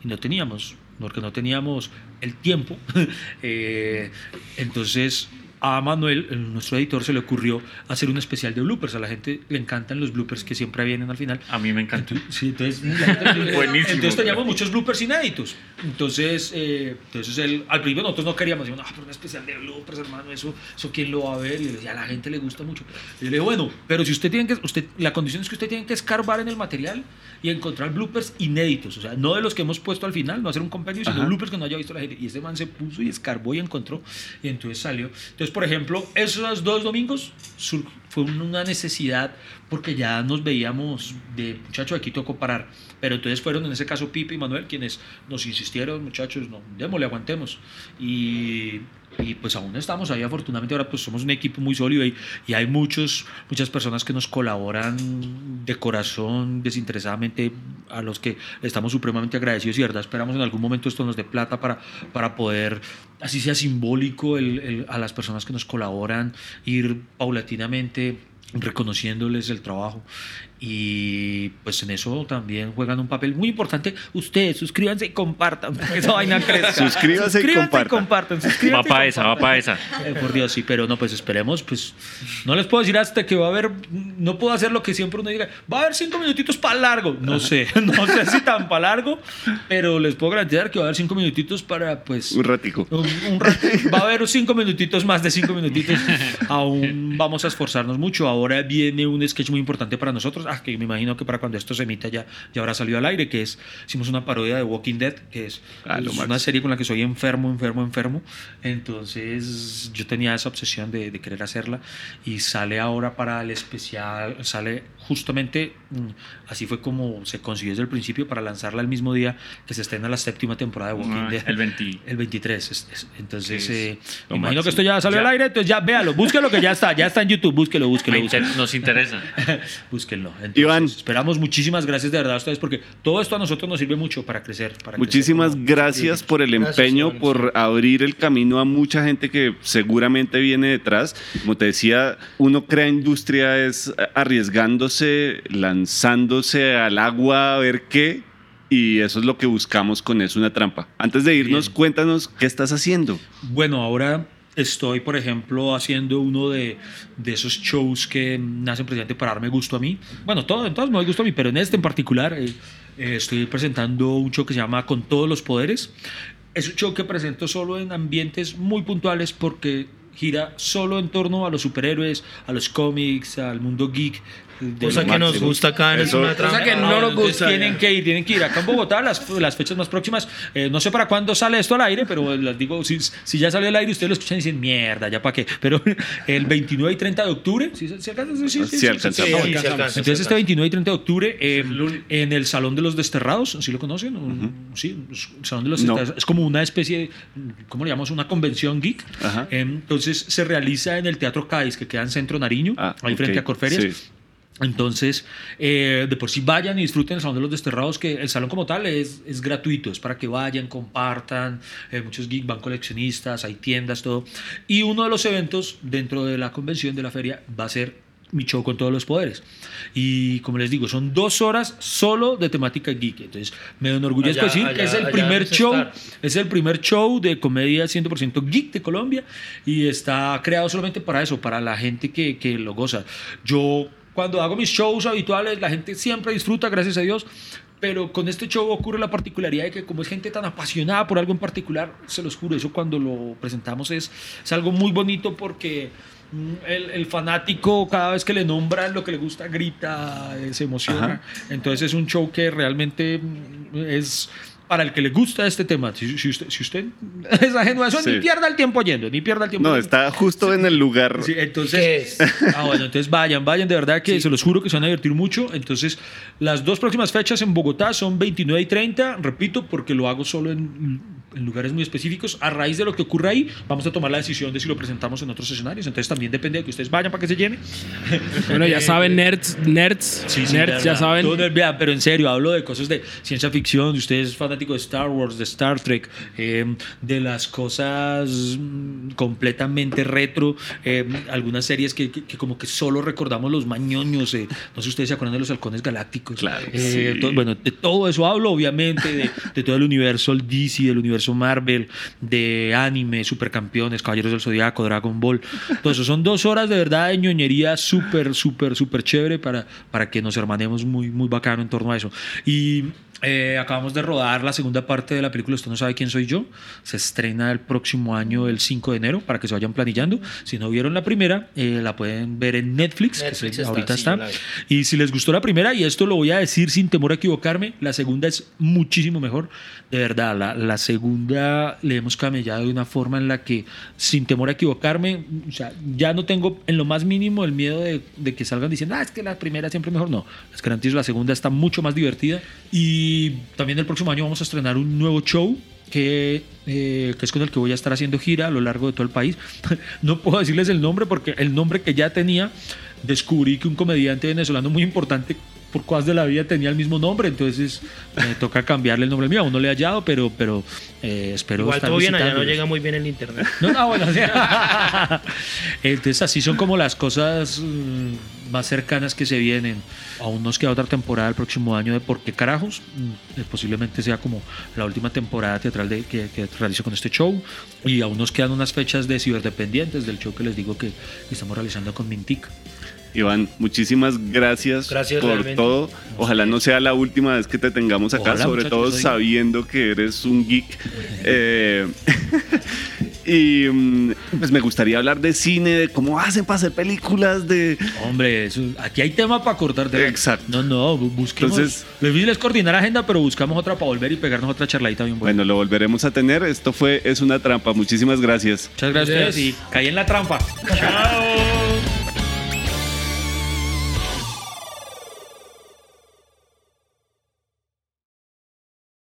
y no teníamos, porque no teníamos el tiempo. eh, entonces a Manuel, nuestro editor, se le ocurrió hacer un especial de bloopers. A la gente le encantan los bloopers que siempre vienen al final. A mí me encanta. Entonces, sí, entonces, Buenísimo. Entonces teníamos muchos bloopers inéditos. Entonces, eh, entonces él, al principio nosotros no queríamos, decir, no, pero un especial de bloopers, hermano, eso, eso quién lo va a ver. Y le decía, a la gente le gusta mucho. Y yo le digo, bueno, pero si usted tiene que, usted, la condición es que usted tiene que escarbar en el material y encontrar bloopers inéditos. O sea, no de los que hemos puesto al final, no hacer un compendio, sino bloopers que no haya visto la gente. Y ese man se puso y escarbó y encontró. Y entonces salió. Entonces, por ejemplo, esos dos domingos fue una necesidad porque ya nos veíamos de muchachos, aquí tocó parar. Pero entonces fueron en ese caso Pipe y Manuel quienes nos insistieron, muchachos, no, démosle, aguantemos. Y, y pues aún estamos ahí, afortunadamente ahora pues somos un equipo muy sólido y, y hay muchos, muchas personas que nos colaboran de corazón, desinteresadamente, a los que estamos supremamente agradecidos y verdad esperamos en algún momento esto nos dé plata para, para poder, así sea simbólico, el, a las personas que nos colaboran, ir paulatinamente reconociéndoles el trabajo y pues en eso también juegan un papel muy importante. Ustedes suscríbanse y compartan esa vaina crezca. Suscríbanse, y compartan, y compartan. va para esa va para esa. Eh, por Dios sí pero no pues esperemos pues no les puedo decir hasta que va a haber no puedo hacer lo que siempre uno diga va a haber cinco minutitos para largo. No sé no sé si tan para largo pero les puedo garantizar que va a haber cinco minutitos para pues un ratico. un, un ratico. va a haber cinco minutitos más de cinco minutitos. Aún vamos a esforzarnos mucho. Ahora viene un sketch muy importante para nosotros ah, que me imagino que para cuando esto se emita ya, ya habrá salido al aire, que es, hicimos una parodia de Walking Dead, que es, Ah, es una serie con la que soy enfermo, enfermo, enfermo. Entonces yo tenía esa obsesión de, de querer hacerla y sale ahora para el especial, sale justamente, mm, así fue como se consiguió desde el principio para lanzarla el mismo día que se estrena la séptima temporada de Walking Ah, Dead. el 20. El 23. es- es- entonces, eh, me imagino máximo. que esto ya salió Ya. al aire, entonces ya véalo, búsquelo que ya está, ya está en YouTube, búsquelo, búsquelo, búsquelo. nos interesa. Búsquenlo. Entonces, Iván. Esperamos muchísimas gracias de verdad a ustedes porque todo esto a nosotros nos sirve mucho para crecer. Para Muchísimas crecer gracias por el Gracias, empeño, por abrir el camino a mucha gente que seguramente viene detrás. Como te decía, uno crea industria es arriesgándose, lanzándose al agua a ver qué. Y eso es lo que buscamos con Es una trampa. Antes de irnos, Bien. cuéntanos qué estás haciendo. Bueno, ahora estoy, por ejemplo, haciendo uno de, esos shows que nacen precisamente para darme gusto a mí. Bueno, todo, en todos me doy gusto a mí, pero en este en particular eh, eh, estoy presentando un show que se llama Con todos los poderes. Es un show que presento solo en ambientes muy puntuales porque gira solo en torno a los superhéroes, a los cómics, al mundo geek. Cosa que nos máximo. gusta acá en Eso- Es una Cosa que no nos entonces gusta. Tienen que ir, tienen que ir acá en Bogotá las, las fechas más próximas. Eh, no sé para cuándo sale esto al aire, pero les digo, si, si ya salió al aire, ustedes lo escuchan y dicen, mierda, ya para qué. Pero el 29 y 30 de octubre, ¿sí, sí alcanza? Sí, sí, Sí alcanzamos. Sí, sí, alcanzamos. se alcanza, Entonces este alcanza. 29 y 30 de octubre eh, en el Salón de los Desterrados, ¿sí lo conocen? Un- Sí, el Salón de los No. Desterrados. Es como una especie de, ¿cómo le llamamos? Una convención geek. Ajá. Eh, Entonces se realiza en el Teatro Cádiz, que queda en Centro Nariño, Ah, ahí ok. frente a Corferias. Entonces, eh, de por sí vayan y disfruten el Salón de los Desterrados, que el salón como tal es, es gratuito, es para que vayan, compartan, eh, muchos geek van coleccionistas, hay tiendas, todo. Y uno de los eventos dentro de la convención de la feria va a ser mi show con todos los poderes. Y como les digo, son dos horas solo de temática geek. Entonces, me enorgullezco Allá- decir que allá- es el primer show estar. es el primer show de comedia 100% geek de Colombia y está creado solamente para eso, para la gente que, que lo goza. Yo, cuando hago mis shows habituales, la gente siempre disfruta, gracias a Dios. Pero con este show ocurre la particularidad de que como es gente tan apasionada por algo en particular, se los juro, eso cuando lo presentamos es, es algo muy bonito porque mm, el, el fanático cada vez que le nombran lo que le gusta grita, eh, se emociona. Entonces es un show que realmente mm, es para el que le gusta este tema. Si, si usted, si usted es ajeno a eso, Sí. ni pierda el tiempo yendo, ni pierda el tiempo No, yendo. está justo en el lugar. Sí, entonces, ¿Qué es? ah, bueno, entonces vayan, vayan, de verdad que se los juro que se van a divertir mucho. Entonces, las dos próximas fechas en Bogotá son 29 y 30, repito, porque lo hago solo en, en lugares muy específicos. A raíz de lo que ocurra ahí, vamos a tomar la decisión de si lo presentamos en otros escenarios. Entonces, también depende de que ustedes vayan para que se llene. Bueno, ya saben, nerds, nerds, Sí, sí, nerds, de ya saben. Todo pero en serio, hablo de cosas de ciencia ficción, de usted es fanático de Star Wars, de Star Trek, eh, de las cosas mm, completamente retro, eh, algunas series que, que- que como que solo recordamos los mañoños, eh, no sé si ustedes se acuerdan de los halcones galácticos. Claro, Eh, sí. bueno, de todo eso hablo, obviamente, de, de todo el universo DC, del universo Marvel, de anime, supercampeones, Caballeros del Zodiaco, Dragon Ball. Todo eso son dos horas de verdad de ñoñería súper, súper, súper chévere para, para que nos hermanemos muy, muy bacano en torno a eso. Y eh, acabamos de rodar la segunda parte de la película Usted no sabe quién soy yo. Se estrena el próximo año, el 5 de enero, para que se vayan planillando. Si no vieron la primera, eh, la pueden ver en Netflix, que Netflix se- está, ahorita sí, está. Y si les gustó la primera, y esto lo voy a decir sin temor a equivocarme, la segunda es muchísimo mejor. De verdad, la, la segunda le hemos camellado de una forma en la que, sin temor a equivocarme, o sea, ya no tengo en lo más mínimo el miedo de, de que salgan diciendo, ah, es que la primera siempre mejor. No, les garantizo, la segunda está mucho más divertida. Y también el próximo año vamos a estrenar un nuevo show que, eh, que es con el que voy a estar haciendo gira a lo largo de todo el país. no puedo decirles el nombre porque el nombre que ya tenía, descubrí que un comediante venezolano muy importante por cosas de la vida tenía el mismo nombre, entonces me toca cambiarle el nombre mío. Aún no le he hallado, pero, pero eh, espero Igual estar todo bien, allá no llega muy bien el internet. No, no, bueno, o sea, entonces así son como las cosas mm, más cercanas que se vienen. Aún nos queda otra temporada el próximo año de por qué carajos. Mm, eh, Posiblemente sea como la última temporada teatral de, que, que realizo con este show. Y aún nos quedan unas fechas de ciberdependientes del show que les digo que estamos realizando con Mintic. Iván, muchísimas gracias, Gracias, por realmente. todo. Ojalá no sea la última vez que te tengamos acá, Ojalá, sobre todo soy- sabiendo que eres un geek. Eh, Y mm, pues me gustaría hablar de cine, de cómo hacen para hacer películas, de... Hombre, eso- aquí hay tema para cortar. de- Exacto. No, no, bu- busquemos. Entonces- lo difícil es coordinar agenda, pero buscamos otra para volver y pegarnos otra charladita bien buena. Bueno, lo volveremos a tener. Esto fue Es una trampa. Muchísimas gracias. Muchas gracias a ustedes y caí en la trampa. Chao.